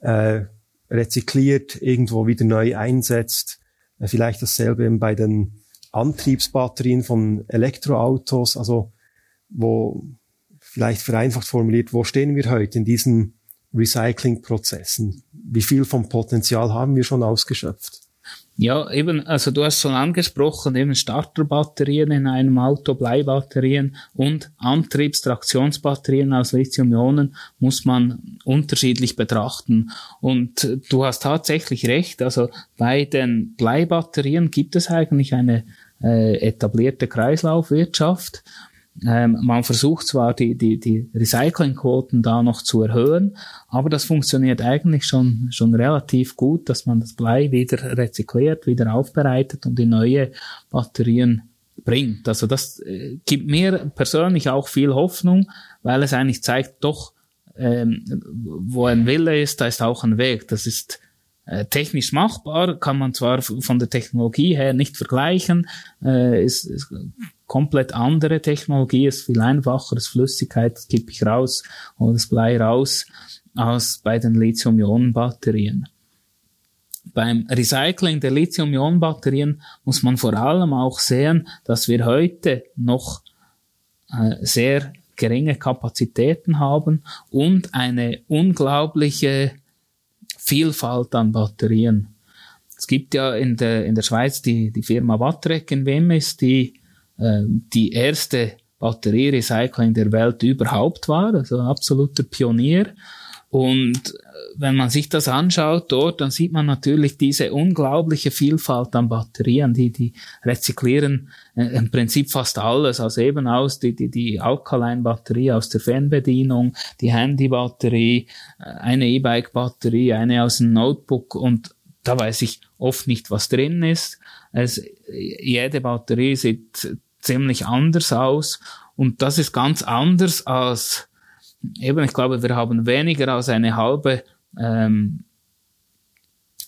äh, rezykliert, irgendwo wieder neu einsetzt. Äh, vielleicht dasselbe eben bei den Antriebsbatterien von Elektroautos, also wo vielleicht vereinfacht formuliert, wo stehen wir heute in diesen Recyclingprozessen? Wie viel vom Potenzial haben wir schon ausgeschöpft? Ja, eben, also du hast schon angesprochen, eben Starterbatterien in einem Auto, Bleibatterien und Antriebstraktionsbatterien aus Lithium-Ionen muss man unterschiedlich betrachten. Und du hast tatsächlich recht, also bei den Bleibatterien gibt es eigentlich eine äh, etablierte Kreislaufwirtschaft ähm, man versucht zwar die, die, die Recyclingquoten da noch zu erhöhen, aber das funktioniert eigentlich schon, schon relativ gut, dass man das Blei wieder rezykliert, wieder aufbereitet und in neue Batterien bringt. Also das äh, gibt mir persönlich auch viel Hoffnung, weil es eigentlich zeigt, doch, ähm, wo ein Wille ist, da ist auch ein Weg. Das ist äh, technisch machbar, kann man zwar von der Technologie her nicht vergleichen, äh, ist, ist komplett andere Technologie, ist viel einfacher, ist Flüssigkeit, das kippe ich raus oder das Blei raus, als bei den Lithium-Ionen-Batterien. Beim Recycling der Lithium-Ionen-Batterien muss man vor allem auch sehen, dass wir heute noch äh, sehr geringe Kapazitäten haben und eine unglaubliche Vielfalt an Batterien. Es gibt ja in der, in der Schweiz die, die Firma Watrec in Wemmis, die äh, die erste Batterierecycling der Welt überhaupt war, also absoluter Pionier. Und äh, wenn man sich das anschaut dort, dann sieht man natürlich diese unglaubliche Vielfalt an Batterien, die, die rezyklieren äh, im Prinzip fast alles, also eben aus die, die, die Alkaline-Batterie aus der Fernbedienung, die Handy-Batterie, äh, eine E-Bike-Batterie, eine aus dem Notebook und da weiß ich oft nicht, was drin ist. Es, jede Batterie sieht ziemlich anders aus. Und das ist ganz anders als, eben, ich glaube, wir haben weniger als eine halbe, ähm,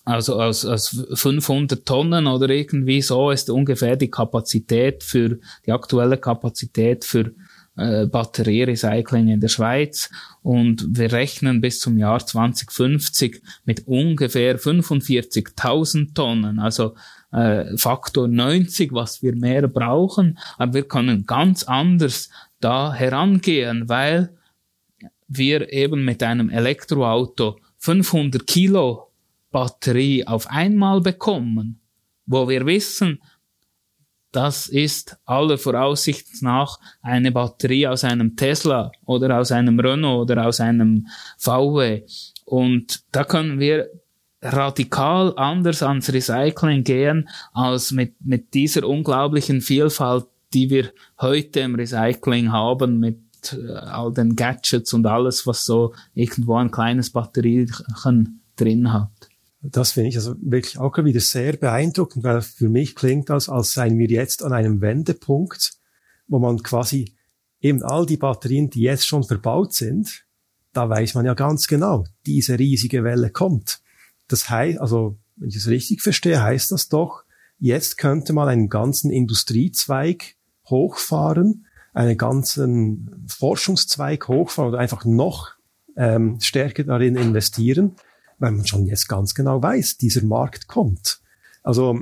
also als, als 500 Tonnen oder irgendwie so ist ungefähr die Kapazität für, die aktuelle Kapazität für äh, Batterierecycling in der Schweiz und wir rechnen bis zum Jahr 2050 mit ungefähr 45.000 Tonnen, also äh, Faktor 90, was wir mehr brauchen, aber wir können ganz anders da herangehen, weil wir eben mit einem Elektroauto 500 Kilo Batterie auf einmal bekommen, wo wir wissen, das ist aller Voraussicht nach eine Batterie aus einem Tesla oder aus einem Renault oder aus einem VW. Und da können wir radikal anders ans Recycling gehen als mit, mit dieser unglaublichen Vielfalt, die wir heute im Recycling haben, mit äh, all den Gadgets und alles, was so irgendwo ein kleines Batteriechen drin hat. Das finde ich also wirklich auch wieder sehr beeindruckend, weil für mich klingt das, als seien wir jetzt an einem Wendepunkt, wo man quasi eben all die Batterien, die jetzt schon verbaut sind, da weiß man ja ganz genau, diese riesige Welle kommt. Das heißt, also, wenn ich es richtig verstehe, heißt das doch, jetzt könnte man einen ganzen Industriezweig hochfahren, einen ganzen Forschungszweig hochfahren oder einfach noch ähm, stärker darin investieren, weil man schon jetzt ganz genau weiß, dieser Markt kommt. Also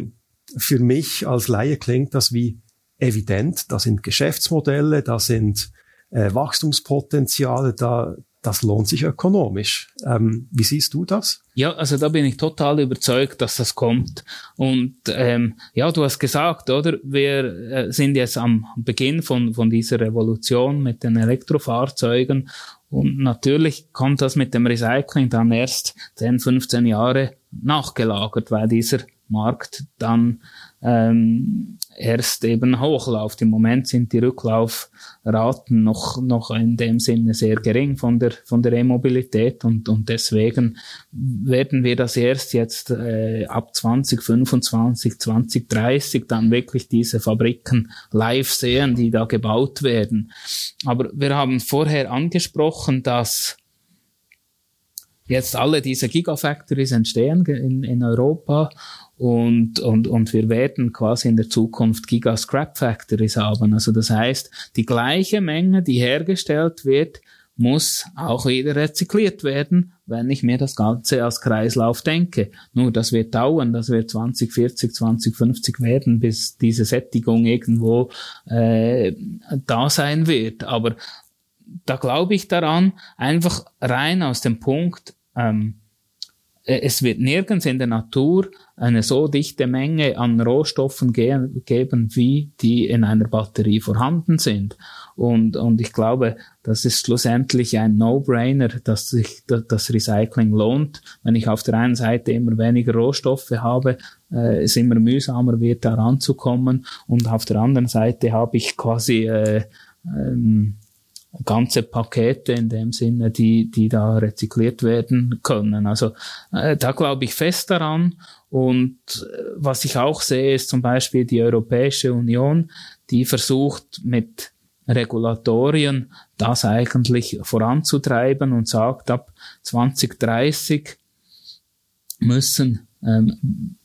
für mich als Laie klingt das wie evident. Da sind Geschäftsmodelle, da sind äh, Wachstumspotenziale, da, das lohnt sich ökonomisch. Ähm, wie siehst du das? Ja, also da bin ich total überzeugt, dass das kommt. Und ähm, ja, du hast gesagt, oder? Wir äh, sind jetzt am Beginn von, von dieser Revolution mit den Elektrofahrzeugen. Und natürlich kommt das mit dem Recycling dann erst 10, 15 Jahre nachgelagert, weil dieser Markt dann ähm, erst eben hochläuft. Im Moment sind die Rücklaufraten noch, noch in dem Sinne sehr gering von der, von der E-Mobilität und, und deswegen werden wir das erst jetzt äh, ab 2025, 2030 dann wirklich diese Fabriken live sehen, die da gebaut werden. Aber wir haben vorher angesprochen, dass jetzt alle diese Gigafactories entstehen in, in Europa und, und, und wir werden quasi in der Zukunft Giga Scrap Factories haben. Also das heißt, die gleiche Menge, die hergestellt wird, muss auch wieder rezykliert werden, wenn ich mir das Ganze als Kreislauf denke. Nur das wird dauern, das wird 2040, 2050 werden, bis diese Sättigung irgendwo äh, da sein wird. Aber da glaube ich daran, einfach rein aus dem Punkt, ähm, äh, es wird nirgends in der Natur eine so dichte Menge an Rohstoffen ge geben, wie die in einer Batterie vorhanden sind. Und, und ich glaube, das ist schlussendlich ein No-Brainer, dass sich das Recycling lohnt. Wenn ich auf der einen Seite immer weniger Rohstoffe habe, äh, es immer mühsamer wird, da ranzukommen. Und auf der anderen Seite habe ich quasi äh, ähm, ganze Pakete in dem Sinne, die, die da rezykliert werden können. Also äh, da glaube ich fest daran. Und äh, was ich auch sehe, ist zum Beispiel die Europäische Union, die versucht mit Regulatorien das eigentlich voranzutreiben und sagt, ab 2030 müssen ähm,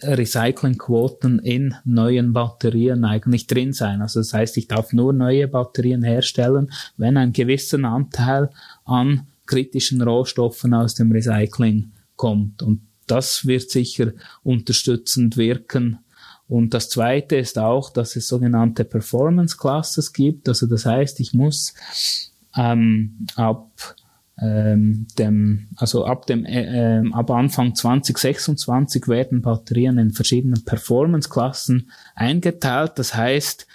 Recyclingquoten in neuen Batterien eigentlich drin sein. Also das heißt, ich darf nur neue Batterien herstellen, wenn ein gewisser Anteil an kritischen Rohstoffen aus dem Recycling kommt. Und das wird sicher unterstützend wirken. Und das zweite ist auch, dass es sogenannte Performance Classes gibt. Also das heißt, ich muss ähm, ab ähm, dem, also ab dem, äh, äh, ab Anfang 2026 werden Batterien in verschiedenen Performance-Klassen eingeteilt. Das heißt,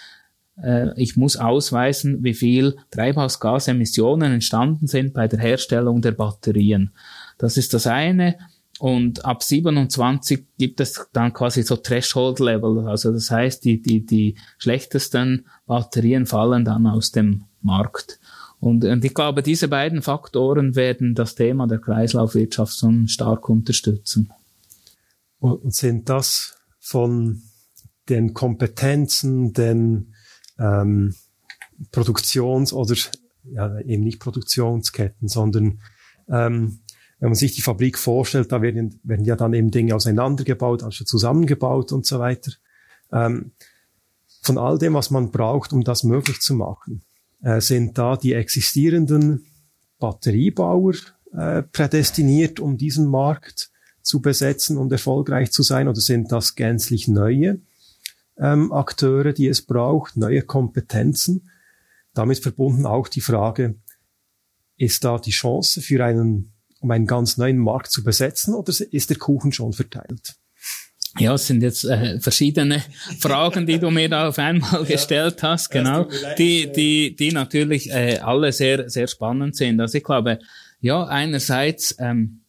äh, ich muss ausweisen, wie viel Treibhausgasemissionen entstanden sind bei der Herstellung der Batterien. Das ist das eine. Und ab 27 gibt es dann quasi so Threshold-Level. Also das heißt, die, die, die schlechtesten Batterien fallen dann aus dem Markt. Und, und ich glaube, diese beiden Faktoren werden das Thema der Kreislaufwirtschaft so stark unterstützen. Und sind das von den Kompetenzen, den ähm, Produktions- oder ja, eben nicht Produktionsketten, sondern ähm, wenn man sich die Fabrik vorstellt, da werden, werden ja dann eben Dinge auseinandergebaut, also zusammengebaut und so weiter. Ähm, von all dem, was man braucht, um das möglich zu machen äh, sind da die existierenden Batteriebauer äh, prädestiniert, um diesen Markt zu besetzen und erfolgreich zu sein, oder sind das gänzlich neue ähm, Akteure, die es braucht, neue Kompetenzen? Damit verbunden auch die Frage, ist da die Chance für einen, um einen ganz neuen Markt zu besetzen, oder ist der Kuchen schon verteilt? Ja, es sind jetzt äh, verschiedene Fragen, die du mir da auf einmal gestellt hast, genau, die, die, die natürlich äh, alle sehr, sehr spannend sind. Also ich glaube, ja, einerseits ähm,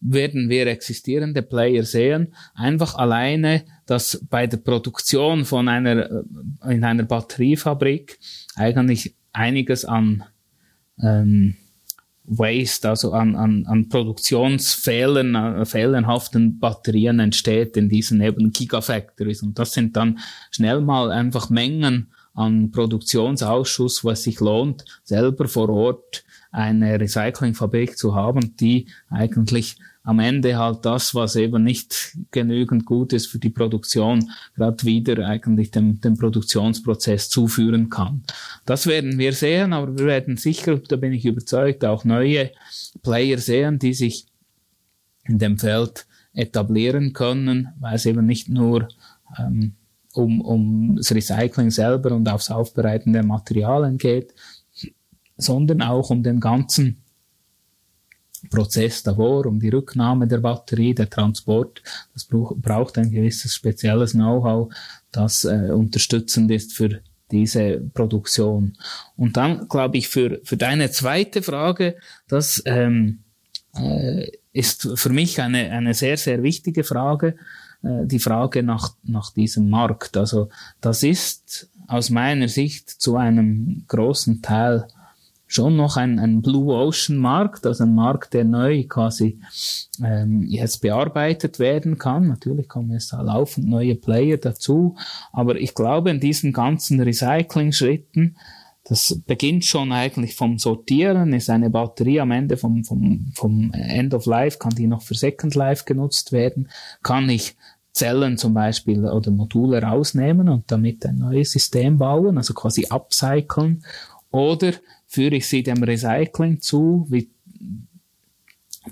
werden wir existierende Player sehen, einfach alleine, dass bei der Produktion von einer, äh, in einer Batteriefabrik eigentlich einiges an ähm, Waste, also an, an, an Produktionsfehlern, äh, fehlenhaften Batterien entsteht in diesen eben Gigafactories. Und das sind dann schnell mal einfach Mengen an Produktionsausschuss, was sich lohnt, selber vor Ort eine Recyclingfabrik zu haben, die eigentlich am Ende halt das, was eben nicht genügend gut ist für die Produktion, gerade wieder eigentlich dem, dem Produktionsprozess zuführen kann. Das werden wir sehen, aber wir werden sicher, da bin ich überzeugt, auch neue Player sehen, die sich in dem Feld etablieren können, weil es eben nicht nur ähm, um, um das Recycling selber und aufs Aufbereiten der Materialien geht, sondern auch um den ganzen Prozess davor, um die Rücknahme der Batterie, der Transport. Das braucht ein gewisses spezielles Know-how, das äh, unterstützend ist für diese Produktion. Und dann glaube ich für, für deine zweite Frage, das ähm, äh, ist für mich eine, eine sehr, sehr wichtige Frage, äh, die Frage nach, nach diesem Markt. Also das ist aus meiner Sicht zu einem großen Teil schon noch ein, ein Blue Ocean Markt, also ein Markt, der neu quasi ähm, jetzt bearbeitet werden kann. Natürlich kommen jetzt da laufend neue Player dazu, aber ich glaube, in diesen ganzen Recycling-Schritten, das beginnt schon eigentlich vom Sortieren, ist eine Batterie am Ende vom, vom, vom End of Life, kann die noch für Second Life genutzt werden, kann ich Zellen zum Beispiel oder Module rausnehmen und damit ein neues System bauen, also quasi upcyclen, oder führe ich sie dem Recycling zu, wie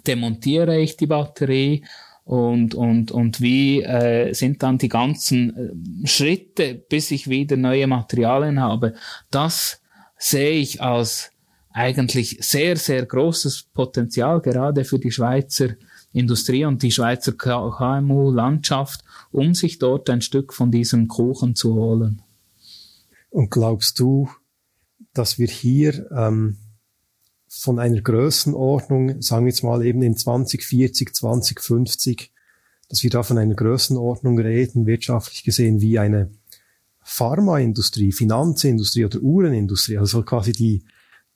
demontiere ich die Batterie und, und, und wie äh, sind dann die ganzen äh, Schritte, bis ich wieder neue Materialien habe. Das sehe ich als eigentlich sehr, sehr großes Potenzial, gerade für die Schweizer Industrie und die Schweizer KMU-Landschaft, um sich dort ein Stück von diesem Kuchen zu holen. Und glaubst du, dass wir hier ähm, von einer Größenordnung, sagen wir jetzt mal eben in 2040, 2050, dass wir da von einer Größenordnung reden, wirtschaftlich gesehen, wie eine Pharmaindustrie, Finanzindustrie oder Uhrenindustrie, also quasi die,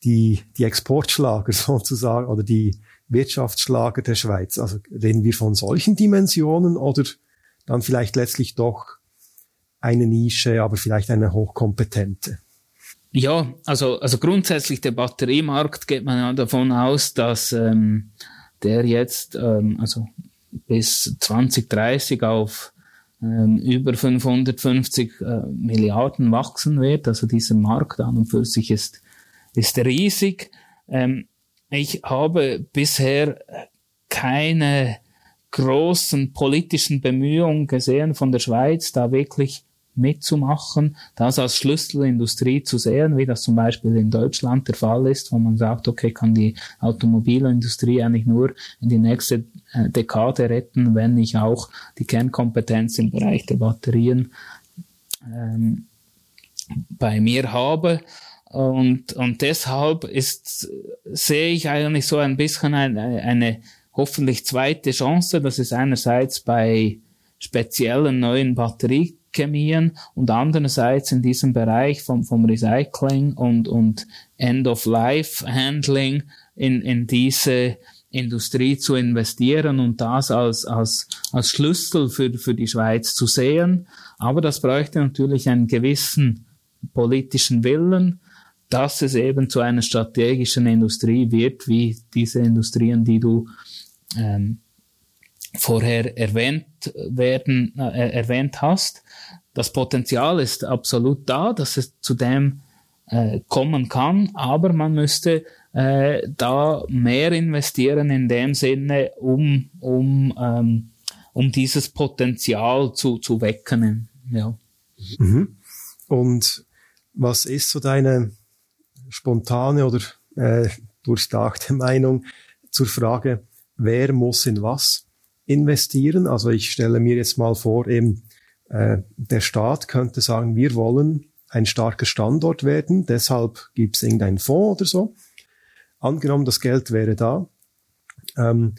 die, die Exportschlager sozusagen oder die Wirtschaftsschlager der Schweiz. Also reden wir von solchen Dimensionen oder dann vielleicht letztlich doch eine Nische, aber vielleicht eine hochkompetente? Ja, also, also grundsätzlich der Batteriemarkt geht man ja davon aus, dass ähm, der jetzt ähm, also bis 2030 auf ähm, über 550 äh, Milliarden wachsen wird. Also dieser Markt an und für sich ist, ist riesig. Ähm, ich habe bisher keine großen politischen Bemühungen gesehen von der Schweiz, da wirklich mitzumachen, das als Schlüsselindustrie zu sehen, wie das zum Beispiel in Deutschland der Fall ist, wo man sagt, okay, kann die Automobilindustrie eigentlich nur in die nächste äh, Dekade retten, wenn ich auch die Kernkompetenz im Bereich der Batterien ähm, bei mir habe. Und, und deshalb ist, sehe ich eigentlich so ein bisschen eine, eine hoffentlich zweite Chance. Das ist einerseits bei speziellen neuen Batterie Chemien und andererseits in diesem Bereich vom, vom Recycling und, und End-of-Life-Handling in, in diese Industrie zu investieren und das als, als, als Schlüssel für, für die Schweiz zu sehen. Aber das bräuchte natürlich einen gewissen politischen Willen, dass es eben zu einer strategischen Industrie wird, wie diese Industrien, die du ähm, vorher erwähnt werden, äh, erwähnt hast. Das Potenzial ist absolut da, dass es zu dem äh, kommen kann, aber man müsste äh, da mehr investieren in dem Sinne, um, um, ähm, um dieses Potenzial zu, zu wecken. Ja. Mhm. Und was ist so deine spontane oder äh, durchdachte Meinung zur Frage, wer muss in was investieren. Also ich stelle mir jetzt mal vor, eben äh, der Staat könnte sagen, wir wollen ein starker Standort werden, deshalb gibt es irgendeinen Fonds oder so. Angenommen, das Geld wäre da. Ähm,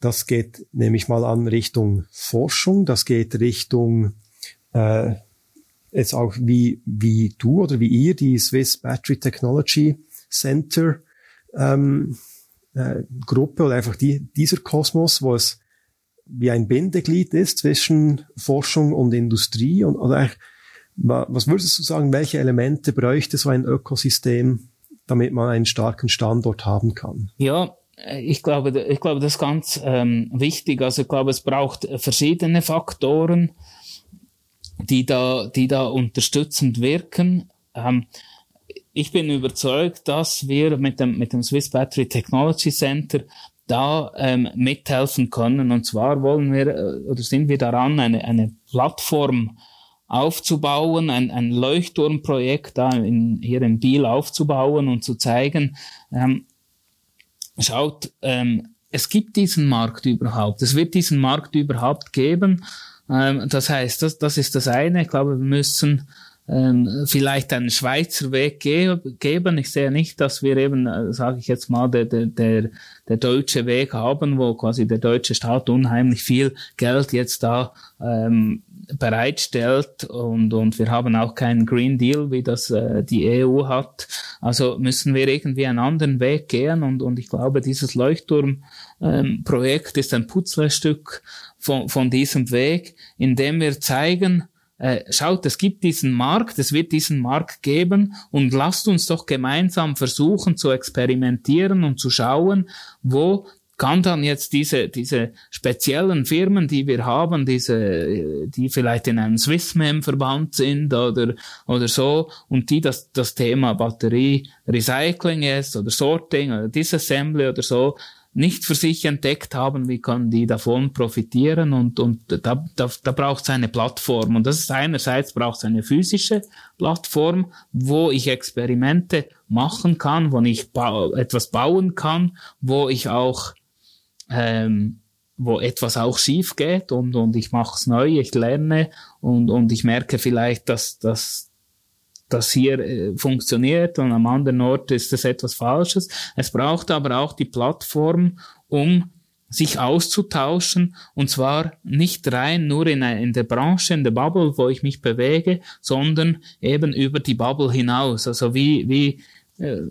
das geht nämlich mal an Richtung Forschung, das geht Richtung äh, jetzt auch wie, wie du oder wie ihr die Swiss Battery Technology Center ähm, äh, Gruppe oder einfach die, dieser Kosmos, wo es wie ein Bindeglied ist zwischen Forschung und Industrie? Und, oder was würdest du sagen, welche Elemente bräuchte so ein Ökosystem, damit man einen starken Standort haben kann? Ja, ich glaube, ich glaube, das ist ganz ähm, wichtig. Also ich glaube, es braucht verschiedene Faktoren, die da, die da unterstützend wirken. Ähm, ich bin überzeugt, dass wir mit dem, mit dem Swiss Battery Technology Center da ähm, mithelfen können. Und zwar wollen wir äh, oder sind wir daran, eine, eine Plattform aufzubauen, ein, ein Leuchtturmprojekt da in, hier in Biel aufzubauen und zu zeigen, ähm, schaut, ähm, es gibt diesen Markt überhaupt, es wird diesen Markt überhaupt geben. Ähm, das heißt, das, das ist das eine. Ich glaube, wir müssen ähm, vielleicht einen Schweizer Weg ge geben. Ich sehe nicht, dass wir eben, äh, sage ich jetzt mal, der, der, der, deutsche Weg haben, wo quasi der deutsche Staat unheimlich viel Geld jetzt da ähm, bereitstellt und, und wir haben auch keinen Green Deal, wie das äh, die EU hat. Also müssen wir irgendwie einen anderen Weg gehen und, und ich glaube, dieses Leuchtturm-Projekt ähm, ist ein Putzlestück von, von diesem Weg, in dem wir zeigen, äh, schaut, es gibt diesen Markt, es wird diesen Markt geben und lasst uns doch gemeinsam versuchen zu experimentieren und zu schauen, wo kann dann jetzt diese, diese speziellen Firmen, die wir haben, diese, die vielleicht in einem Swissmem-Verband sind oder, oder so, und die das, das Thema Batterie Recycling ist oder Sorting oder Disassembly oder so, nicht für sich entdeckt haben, wie können die davon profitieren und, und da, da, da braucht es eine Plattform. Und das ist einerseits braucht es eine physische Plattform, wo ich Experimente machen kann, wo ich ba etwas bauen kann, wo ich auch ähm, wo etwas auch schief geht und, und ich mache es neu, ich lerne und, und ich merke vielleicht, dass, dass das hier äh, funktioniert und am anderen Ort ist es etwas Falsches. Es braucht aber auch die Plattform, um sich auszutauschen und zwar nicht rein nur in, in der Branche, in der Bubble, wo ich mich bewege, sondern eben über die Bubble hinaus. Also wie, wie äh,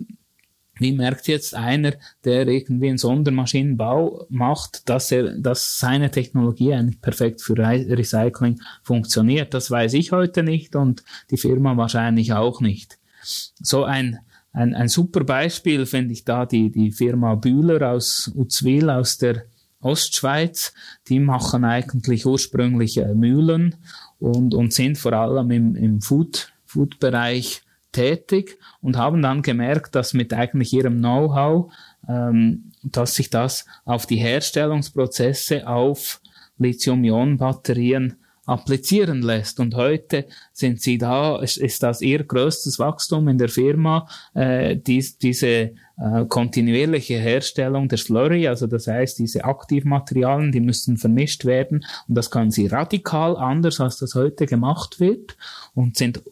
wie merkt jetzt einer, der irgendwie einen Sondermaschinenbau macht, dass er, dass seine Technologie eigentlich perfekt für Re Recycling funktioniert? Das weiß ich heute nicht und die Firma wahrscheinlich auch nicht. So ein, ein, ein super Beispiel finde ich da die, die Firma Bühler aus Uzwil aus der Ostschweiz. Die machen eigentlich ursprünglich Mühlen und, und sind vor allem im, im Food, Food-Bereich tätig und haben dann gemerkt, dass mit eigentlich ihrem Know-how, ähm, dass sich das auf die Herstellungsprozesse auf Lithium-Ionen-Batterien applizieren lässt. Und heute sind sie da, ist, ist das ihr größtes Wachstum in der Firma, äh, dies, diese äh, kontinuierliche Herstellung der Slurry, also das heißt, diese Aktivmaterialien, die müssen vermischt werden und das können sie radikal anders, als das heute gemacht wird und sind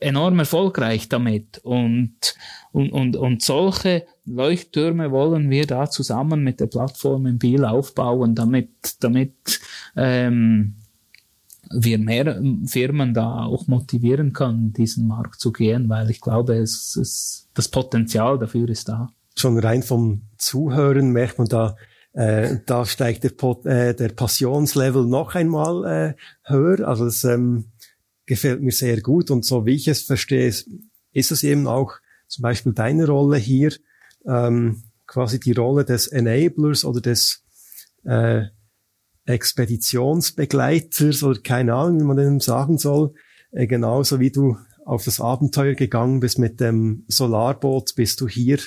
enorm erfolgreich damit. Und, und, und, und solche Leuchttürme wollen wir da zusammen mit der Plattform in Biel aufbauen, damit, damit ähm, wir mehr Firmen da auch motivieren können, diesen Markt zu gehen, weil ich glaube, es, es, das Potenzial dafür ist da. Schon rein vom Zuhören merkt man da, äh, da steigt der, äh, der Passionslevel noch einmal äh, höher. Also das, ähm, gefällt mir sehr gut. Und so wie ich es verstehe, ist es eben auch zum Beispiel deine Rolle hier, ähm, quasi die Rolle des Enablers oder des äh, Expeditionsbegleiters oder keine Ahnung, wie man den sagen soll. Äh, genauso wie du auf das Abenteuer gegangen bist mit dem Solarboot, bist du hier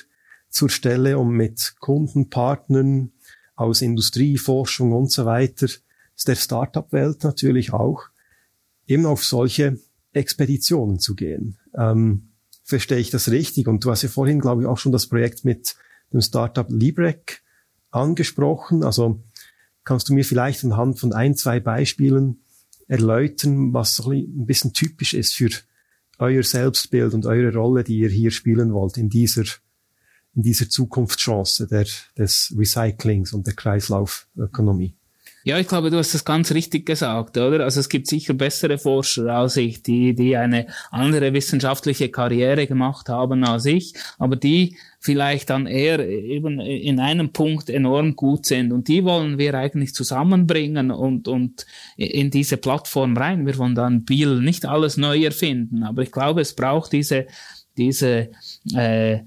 zur Stelle, um mit Kundenpartnern aus Industrie, Forschung und so weiter, ist der Startup-Welt natürlich auch, eben auf solche Expeditionen zu gehen. Ähm, verstehe ich das richtig? Und du hast ja vorhin, glaube ich, auch schon das Projekt mit dem Startup Librec angesprochen. Also kannst du mir vielleicht anhand von ein, zwei Beispielen erläutern, was so ein bisschen typisch ist für euer Selbstbild und eure Rolle, die ihr hier spielen wollt in dieser, in dieser Zukunftschance der, des Recyclings und der Kreislaufökonomie? Ja, ich glaube, du hast das ganz richtig gesagt, oder? Also es gibt sicher bessere Forscher als ich, die, die eine andere wissenschaftliche Karriere gemacht haben als ich, aber die vielleicht dann eher eben in einem Punkt enorm gut sind. Und die wollen wir eigentlich zusammenbringen und, und in diese Plattform rein. Wir wollen dann Biel nicht alles neu erfinden, aber ich glaube, es braucht diese diese äh,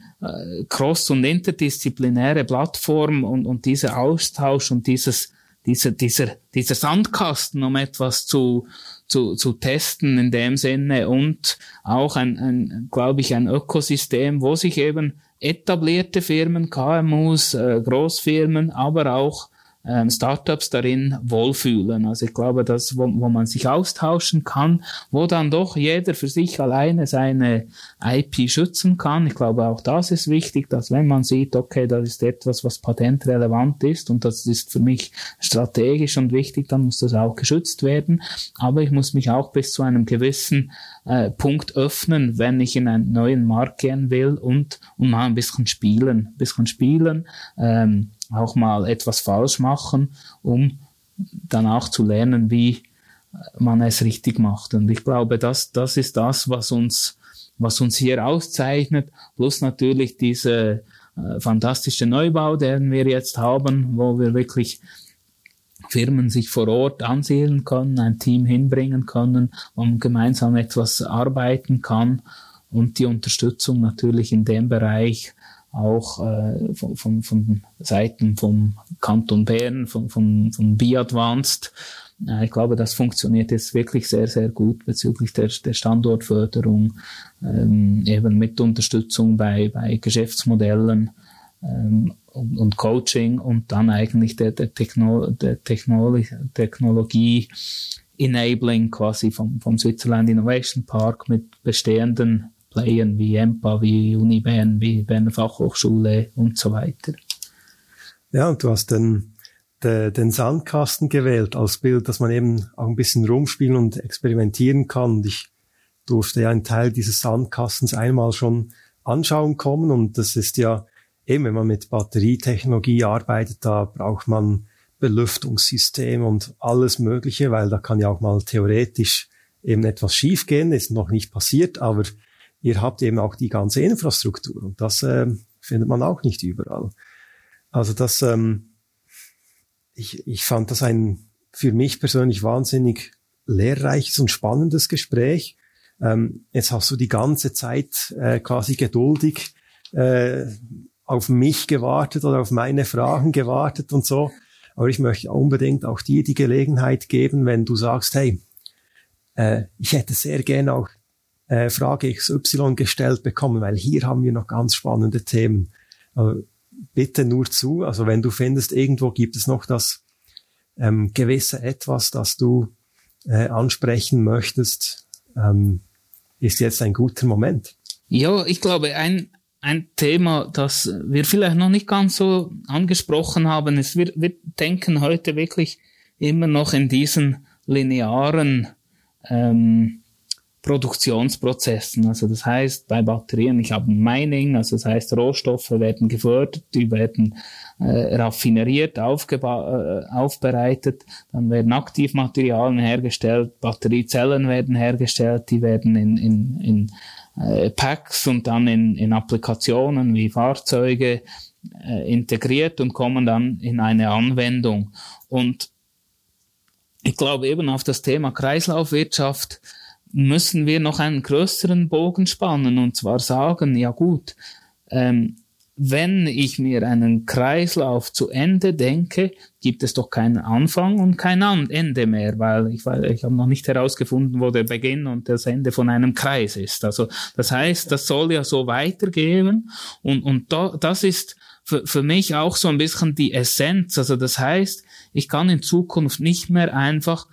cross- und interdisziplinäre Plattform und, und dieser Austausch und dieses, dieser, dieser, dieser Sandkasten, um etwas zu, zu, zu testen in dem Sinne und auch ein, ein glaube ich, ein Ökosystem, wo sich eben etablierte Firmen, KMUs, äh, Großfirmen, aber auch ähm, Startups darin wohlfühlen. Also ich glaube, dass wo, wo man sich austauschen kann, wo dann doch jeder für sich alleine seine IP schützen kann. Ich glaube, auch das ist wichtig, dass wenn man sieht, okay, das ist etwas, was patentrelevant ist und das ist für mich strategisch und wichtig, dann muss das auch geschützt werden. Aber ich muss mich auch bis zu einem gewissen äh, Punkt öffnen, wenn ich in einen neuen Markt gehen will und, und mal ein bisschen spielen, ein bisschen spielen. Ähm, auch mal etwas falsch machen, um danach zu lernen, wie man es richtig macht. Und ich glaube, das, das ist das, was uns, was uns hier auszeichnet, plus natürlich diese äh, fantastische Neubau, den wir jetzt haben, wo wir wirklich Firmen sich vor Ort ansiedeln können, ein Team hinbringen können, und gemeinsam etwas arbeiten kann und die Unterstützung natürlich in dem Bereich auch äh, von, von, von Seiten vom Kanton Bern, von, von, von BiAdvanced. Äh, ich glaube, das funktioniert jetzt wirklich sehr, sehr gut bezüglich der, der Standortförderung, ähm, eben mit Unterstützung bei, bei Geschäftsmodellen ähm, und, und Coaching und dann eigentlich der, der, Techno, der Technolo Technologie Enabling quasi vom, vom Switzerland Innovation Park mit bestehenden Playern wie EMPA, wie Uni Bern, wie Berner Fachhochschule und so weiter. Ja, und du hast den, den, den Sandkasten gewählt als Bild, dass man eben auch ein bisschen rumspielen und experimentieren kann. Und ich durfte ja einen Teil dieses Sandkastens einmal schon anschauen kommen und das ist ja eben, wenn man mit Batterietechnologie arbeitet, da braucht man Belüftungssystem und alles Mögliche, weil da kann ja auch mal theoretisch eben etwas schiefgehen, ist noch nicht passiert, aber ihr habt eben auch die ganze Infrastruktur und das äh, findet man auch nicht überall. Also das, ähm, ich, ich fand das ein für mich persönlich wahnsinnig lehrreiches und spannendes Gespräch. Ähm, jetzt hast du die ganze Zeit äh, quasi geduldig äh, auf mich gewartet oder auf meine Fragen gewartet und so. Aber ich möchte unbedingt auch dir die Gelegenheit geben, wenn du sagst, hey, äh, ich hätte sehr gerne auch äh, Frage XY gestellt bekommen, weil hier haben wir noch ganz spannende Themen. Also bitte nur zu. Also wenn du findest, irgendwo gibt es noch das ähm, gewisse Etwas, das du äh, ansprechen möchtest, ähm, ist jetzt ein guter Moment. Ja, ich glaube, ein, ein Thema, das wir vielleicht noch nicht ganz so angesprochen haben, ist, wir, wir denken heute wirklich immer noch in diesen linearen ähm, Produktionsprozessen. Also das heißt, bei Batterien, ich habe Mining, also das heißt, Rohstoffe werden gefördert, die werden äh, raffineriert, aufgeba äh, aufbereitet, dann werden Aktivmaterialien hergestellt, Batteriezellen werden hergestellt, die werden in, in, in äh, Packs und dann in, in Applikationen wie Fahrzeuge äh, integriert und kommen dann in eine Anwendung. Und ich glaube eben auf das Thema Kreislaufwirtschaft müssen wir noch einen größeren Bogen spannen und zwar sagen, ja gut, ähm, wenn ich mir einen Kreislauf zu Ende denke, gibt es doch keinen Anfang und kein Ende mehr, weil ich, ich habe noch nicht herausgefunden, wo der Beginn und das Ende von einem Kreis ist. Also das heißt, das soll ja so weitergehen und, und da, das ist für, für mich auch so ein bisschen die Essenz. Also das heißt, ich kann in Zukunft nicht mehr einfach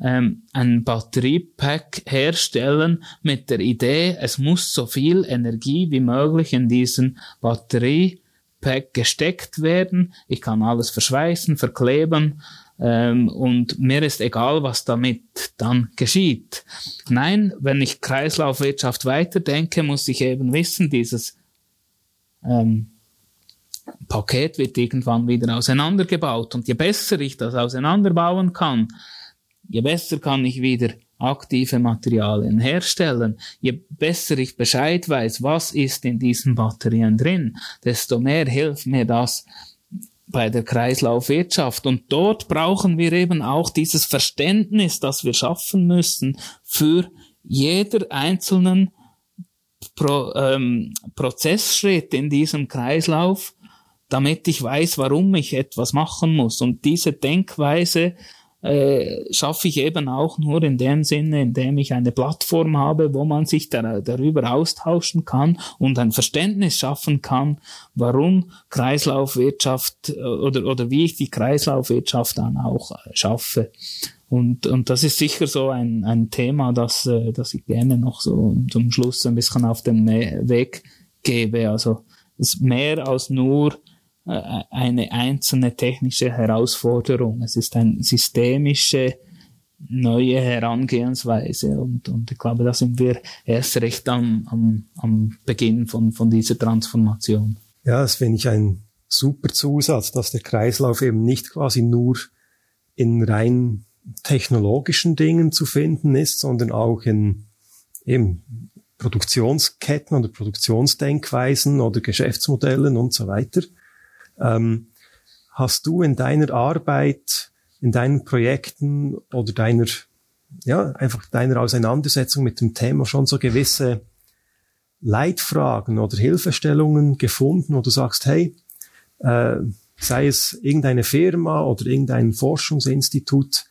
ähm, ein Batteriepack herstellen mit der Idee, es muss so viel Energie wie möglich in diesen Batteriepack gesteckt werden. Ich kann alles verschweißen, verkleben ähm, und mir ist egal, was damit dann geschieht. Nein, wenn ich Kreislaufwirtschaft weiterdenke, muss ich eben wissen, dieses ähm, Paket wird irgendwann wieder auseinandergebaut. Und je besser ich das auseinanderbauen kann, je besser kann ich wieder aktive Materialien herstellen, je besser ich Bescheid weiß, was ist in diesen Batterien drin, desto mehr hilft mir das bei der Kreislaufwirtschaft. Und dort brauchen wir eben auch dieses Verständnis, das wir schaffen müssen für jeder einzelnen Pro, ähm, Prozessschritt in diesem Kreislauf, damit ich weiß, warum ich etwas machen muss. Und diese Denkweise äh, schaffe ich eben auch nur in dem Sinne, indem ich eine Plattform habe, wo man sich da, darüber austauschen kann und ein Verständnis schaffen kann, warum Kreislaufwirtschaft äh, oder, oder wie ich die Kreislaufwirtschaft dann auch äh, schaffe. Und, und das ist sicher so ein, ein Thema, das, äh, das ich gerne noch so zum Schluss ein bisschen auf den Weg gebe. Also es ist mehr als nur eine einzelne technische Herausforderung. Es ist eine systemische neue Herangehensweise und, und ich glaube, da sind wir erst recht am, am, am Beginn von, von dieser Transformation. Ja, das finde ich ein super Zusatz, dass der Kreislauf eben nicht quasi nur in rein technologischen Dingen zu finden ist, sondern auch in eben Produktionsketten oder Produktionsdenkweisen oder Geschäftsmodellen und so weiter. Ähm, hast du in deiner Arbeit, in deinen Projekten oder deiner, ja, einfach deiner Auseinandersetzung mit dem Thema schon so gewisse Leitfragen oder Hilfestellungen gefunden, wo du sagst, hey, äh, sei es irgendeine Firma oder irgendein Forschungsinstitut,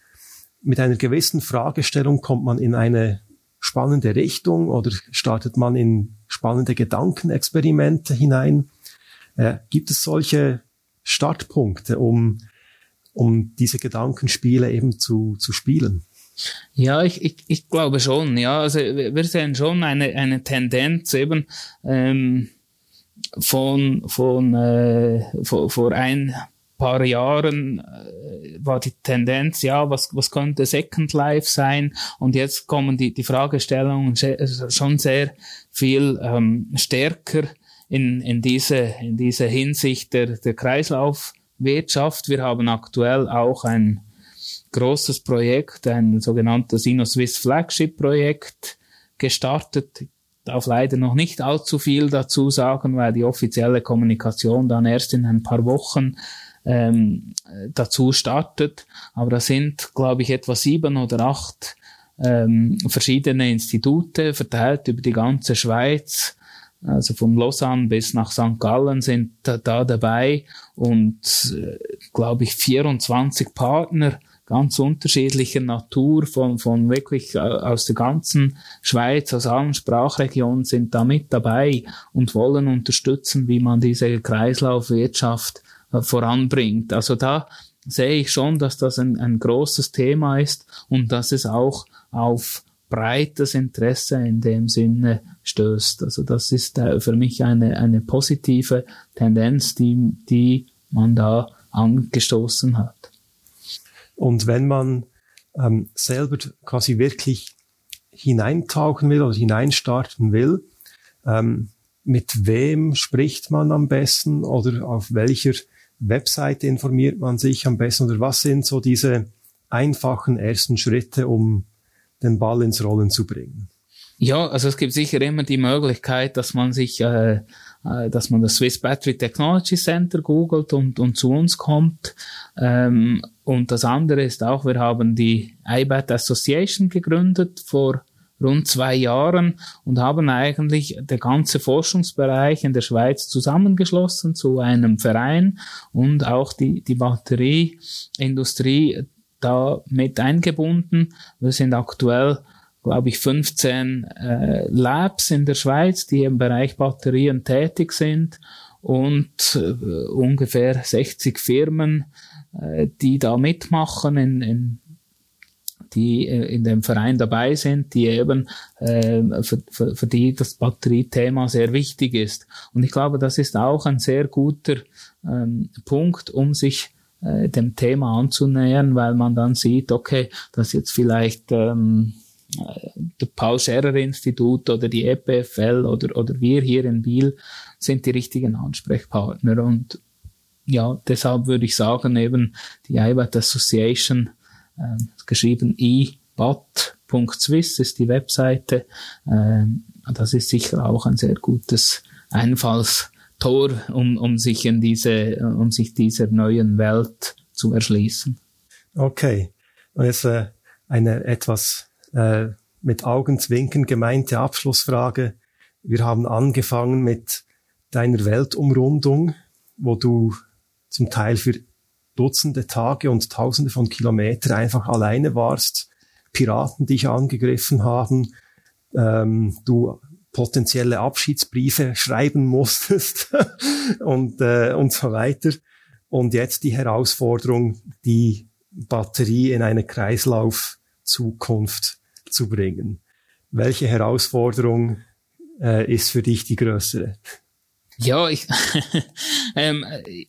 mit einer gewissen Fragestellung kommt man in eine spannende Richtung oder startet man in spannende Gedankenexperimente hinein. Äh, gibt es solche Startpunkte, um, um diese Gedankenspiele eben zu, zu spielen? Ja, ich, ich, ich glaube schon. Ja, also wir sehen schon eine, eine Tendenz eben ähm, von, von äh, vor, vor ein paar Jahren äh, war die Tendenz, ja, was, was könnte Second Life sein? Und jetzt kommen die, die Fragestellungen schon sehr viel ähm, stärker in, in, diese, in diese Hinsicht der, der Kreislaufwirtschaft. Wir haben aktuell auch ein großes Projekt, ein sogenanntes InnoSwiss Flagship Projekt gestartet. Ich darf leider noch nicht allzu viel dazu sagen, weil die offizielle Kommunikation dann erst in ein paar Wochen ähm, dazu startet. Aber da sind, glaube ich, etwa sieben oder acht ähm, verschiedene Institute verteilt über die ganze Schweiz, also von Lausanne bis nach St. Gallen sind da, da dabei und äh, glaube ich 24 Partner ganz unterschiedlicher Natur von, von wirklich äh, aus der ganzen Schweiz, aus allen Sprachregionen sind da mit dabei und wollen unterstützen, wie man diese Kreislaufwirtschaft äh, voranbringt. Also da sehe ich schon, dass das ein, ein großes Thema ist und dass es auch auf breites Interesse in dem Sinne stößt. Also das ist äh, für mich eine, eine positive Tendenz, die, die man da angestoßen hat. Und wenn man ähm, selber quasi wirklich hineintauchen will oder hineinstarten will, ähm, mit wem spricht man am besten oder auf welcher Webseite informiert man sich am besten oder was sind so diese einfachen ersten Schritte, um den Ball ins Rollen zu bringen? Ja, also es gibt sicher immer die Möglichkeit, dass man sich, äh, äh, dass man das Swiss Battery Technology Center googelt und, und zu uns kommt. Ähm, und das andere ist auch, wir haben die iBat Association gegründet vor rund zwei Jahren und haben eigentlich der ganze Forschungsbereich in der Schweiz zusammengeschlossen zu einem Verein und auch die, die Batterieindustrie da mit eingebunden. Wir sind aktuell, glaube ich, 15 äh, Labs in der Schweiz, die im Bereich Batterien tätig sind und äh, ungefähr 60 Firmen, äh, die da mitmachen in, in die äh, in dem Verein dabei sind, die eben äh, für, für, für die das Batteriethema sehr wichtig ist. Und ich glaube, das ist auch ein sehr guter ähm, Punkt, um sich äh, dem Thema anzunähern, weil man dann sieht, okay, dass jetzt vielleicht ähm, äh, der Paul Scherrer Institut oder die EPFL oder, oder wir hier in Biel sind die richtigen Ansprechpartner und ja, deshalb würde ich sagen, eben die IBAT Association, äh, geschrieben ibat.swiss ist die Webseite. Äh, das ist sicher auch ein sehr gutes Einfalls Tor, um, um sich in diese, um sich dieser neuen Welt zu erschließen. Okay. Und jetzt äh, eine etwas äh, mit Augenzwinkern gemeinte Abschlussfrage. Wir haben angefangen mit deiner Weltumrundung, wo du zum Teil für Dutzende Tage und Tausende von Kilometern einfach alleine warst, Piraten dich angegriffen haben, ähm, du potenzielle Abschiedsbriefe schreiben musstest und, äh, und so weiter. Und jetzt die Herausforderung, die Batterie in eine Kreislauf-Zukunft zu bringen. Welche Herausforderung äh, ist für dich die größere? Ja, ich, ähm,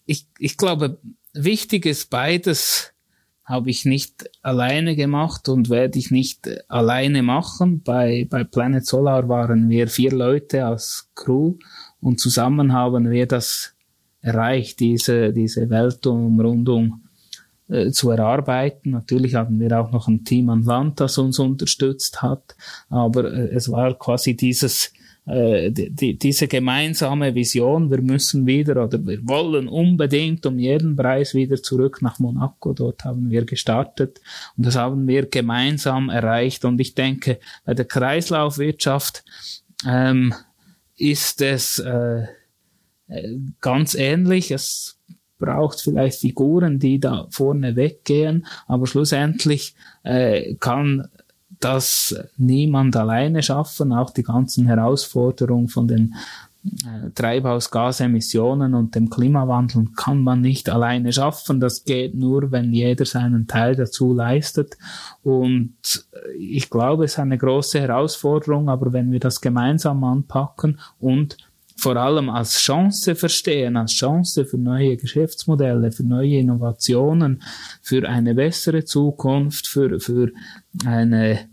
ich, ich glaube, wichtig ist beides habe ich nicht alleine gemacht und werde ich nicht alleine machen. Bei, bei Planet Solar waren wir vier Leute als Crew und zusammen haben wir das erreicht, diese, diese Weltumrundung äh, zu erarbeiten. Natürlich hatten wir auch noch ein Team an Land, das uns unterstützt hat, aber äh, es war quasi dieses äh, die, diese gemeinsame Vision, wir müssen wieder oder wir wollen unbedingt um jeden Preis wieder zurück nach Monaco. Dort haben wir gestartet und das haben wir gemeinsam erreicht. Und ich denke, bei der Kreislaufwirtschaft ähm, ist es äh, äh ganz ähnlich. Es braucht vielleicht Figuren, die da vorne weggehen, aber schlussendlich äh, kann das niemand alleine schaffen, auch die ganzen Herausforderungen von den äh, Treibhausgasemissionen und dem Klimawandel kann man nicht alleine schaffen. Das geht nur, wenn jeder seinen Teil dazu leistet. Und äh, ich glaube, es ist eine große Herausforderung, aber wenn wir das gemeinsam anpacken und vor allem als Chance verstehen, als Chance für neue Geschäftsmodelle, für neue Innovationen, für eine bessere Zukunft, für, für eine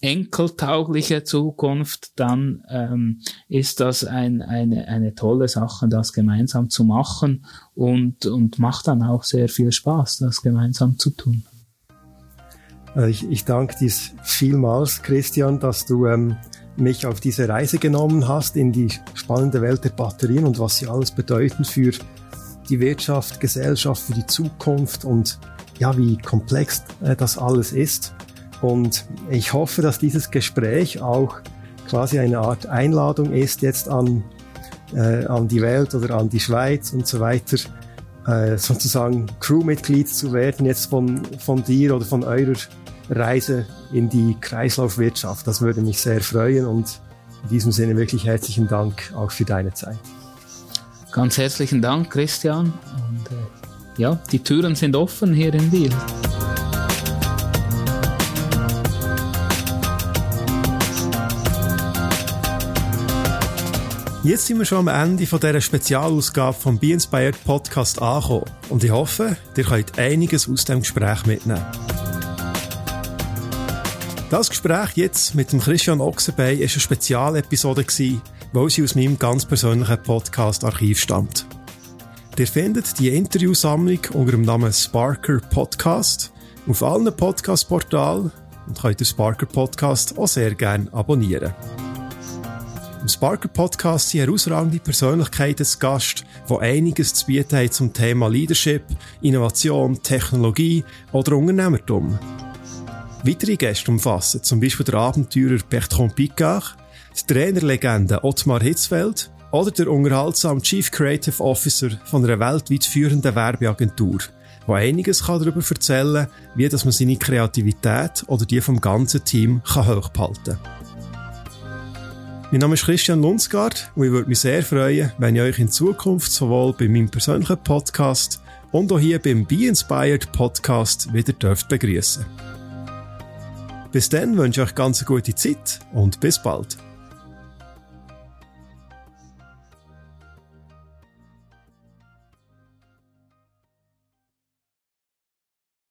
enkeltaugliche Zukunft, dann ähm, ist das ein, eine, eine tolle Sache, das gemeinsam zu machen und, und macht dann auch sehr viel Spaß, das gemeinsam zu tun. Äh, ich, ich danke dir vielmals, Christian, dass du ähm, mich auf diese Reise genommen hast in die spannende Welt der Batterien und was sie alles bedeuten für die Wirtschaft, Gesellschaft, für die Zukunft und ja, wie komplex äh, das alles ist. Und ich hoffe, dass dieses Gespräch auch quasi eine Art Einladung ist jetzt an, äh, an die Welt oder an die Schweiz und so weiter, äh, sozusagen Crewmitglied zu werden jetzt von, von dir oder von eurer Reise in die Kreislaufwirtschaft. Das würde mich sehr freuen und in diesem Sinne wirklich herzlichen Dank auch für deine Zeit. Ganz herzlichen Dank, Christian. Und äh, ja, die Türen sind offen hier in Biel. Jetzt sind wir schon am Ende von dieser Spezialausgabe vom Be Inspired Podcast angekommen und ich hoffe, ihr könnt einiges aus dem Gespräch mitnehmen. Das Gespräch jetzt mit dem Christian Ochsenbein ist eine Spezialepisode gewesen, sie aus meinem ganz persönlichen Podcast-Archiv stammt. Ihr findet die Interviewsammlung unter dem Namen Sparker Podcast auf allen Podcast-Portalen und könnt den Sparker Podcast auch sehr gerne abonnieren. Im Sparker Podcast sind herausragende Persönlichkeiten zu Gast, die einiges zu bieten haben zum Thema Leadership, Innovation, Technologie oder Unternehmertum. Weitere Gäste umfassen zum Beispiel der Abenteurer Bertrand Picard, die Trainerlegende Ottmar Hitzfeld oder der unterhaltsame Chief Creative Officer von einer weltweit führenden Werbeagentur, der einiges darüber erzählen kann, wie man seine Kreativität oder die vom ganzen Team kann hochhalten kann. Mein Name ist Christian Lundsgaard und ich würde mich sehr freuen, wenn ich euch in Zukunft sowohl bei meinem persönlichen Podcast und auch hier beim Be Inspired Podcast wieder dürft begrüßen. Bis dann wünsche ich euch ganz eine gute Zeit und bis bald.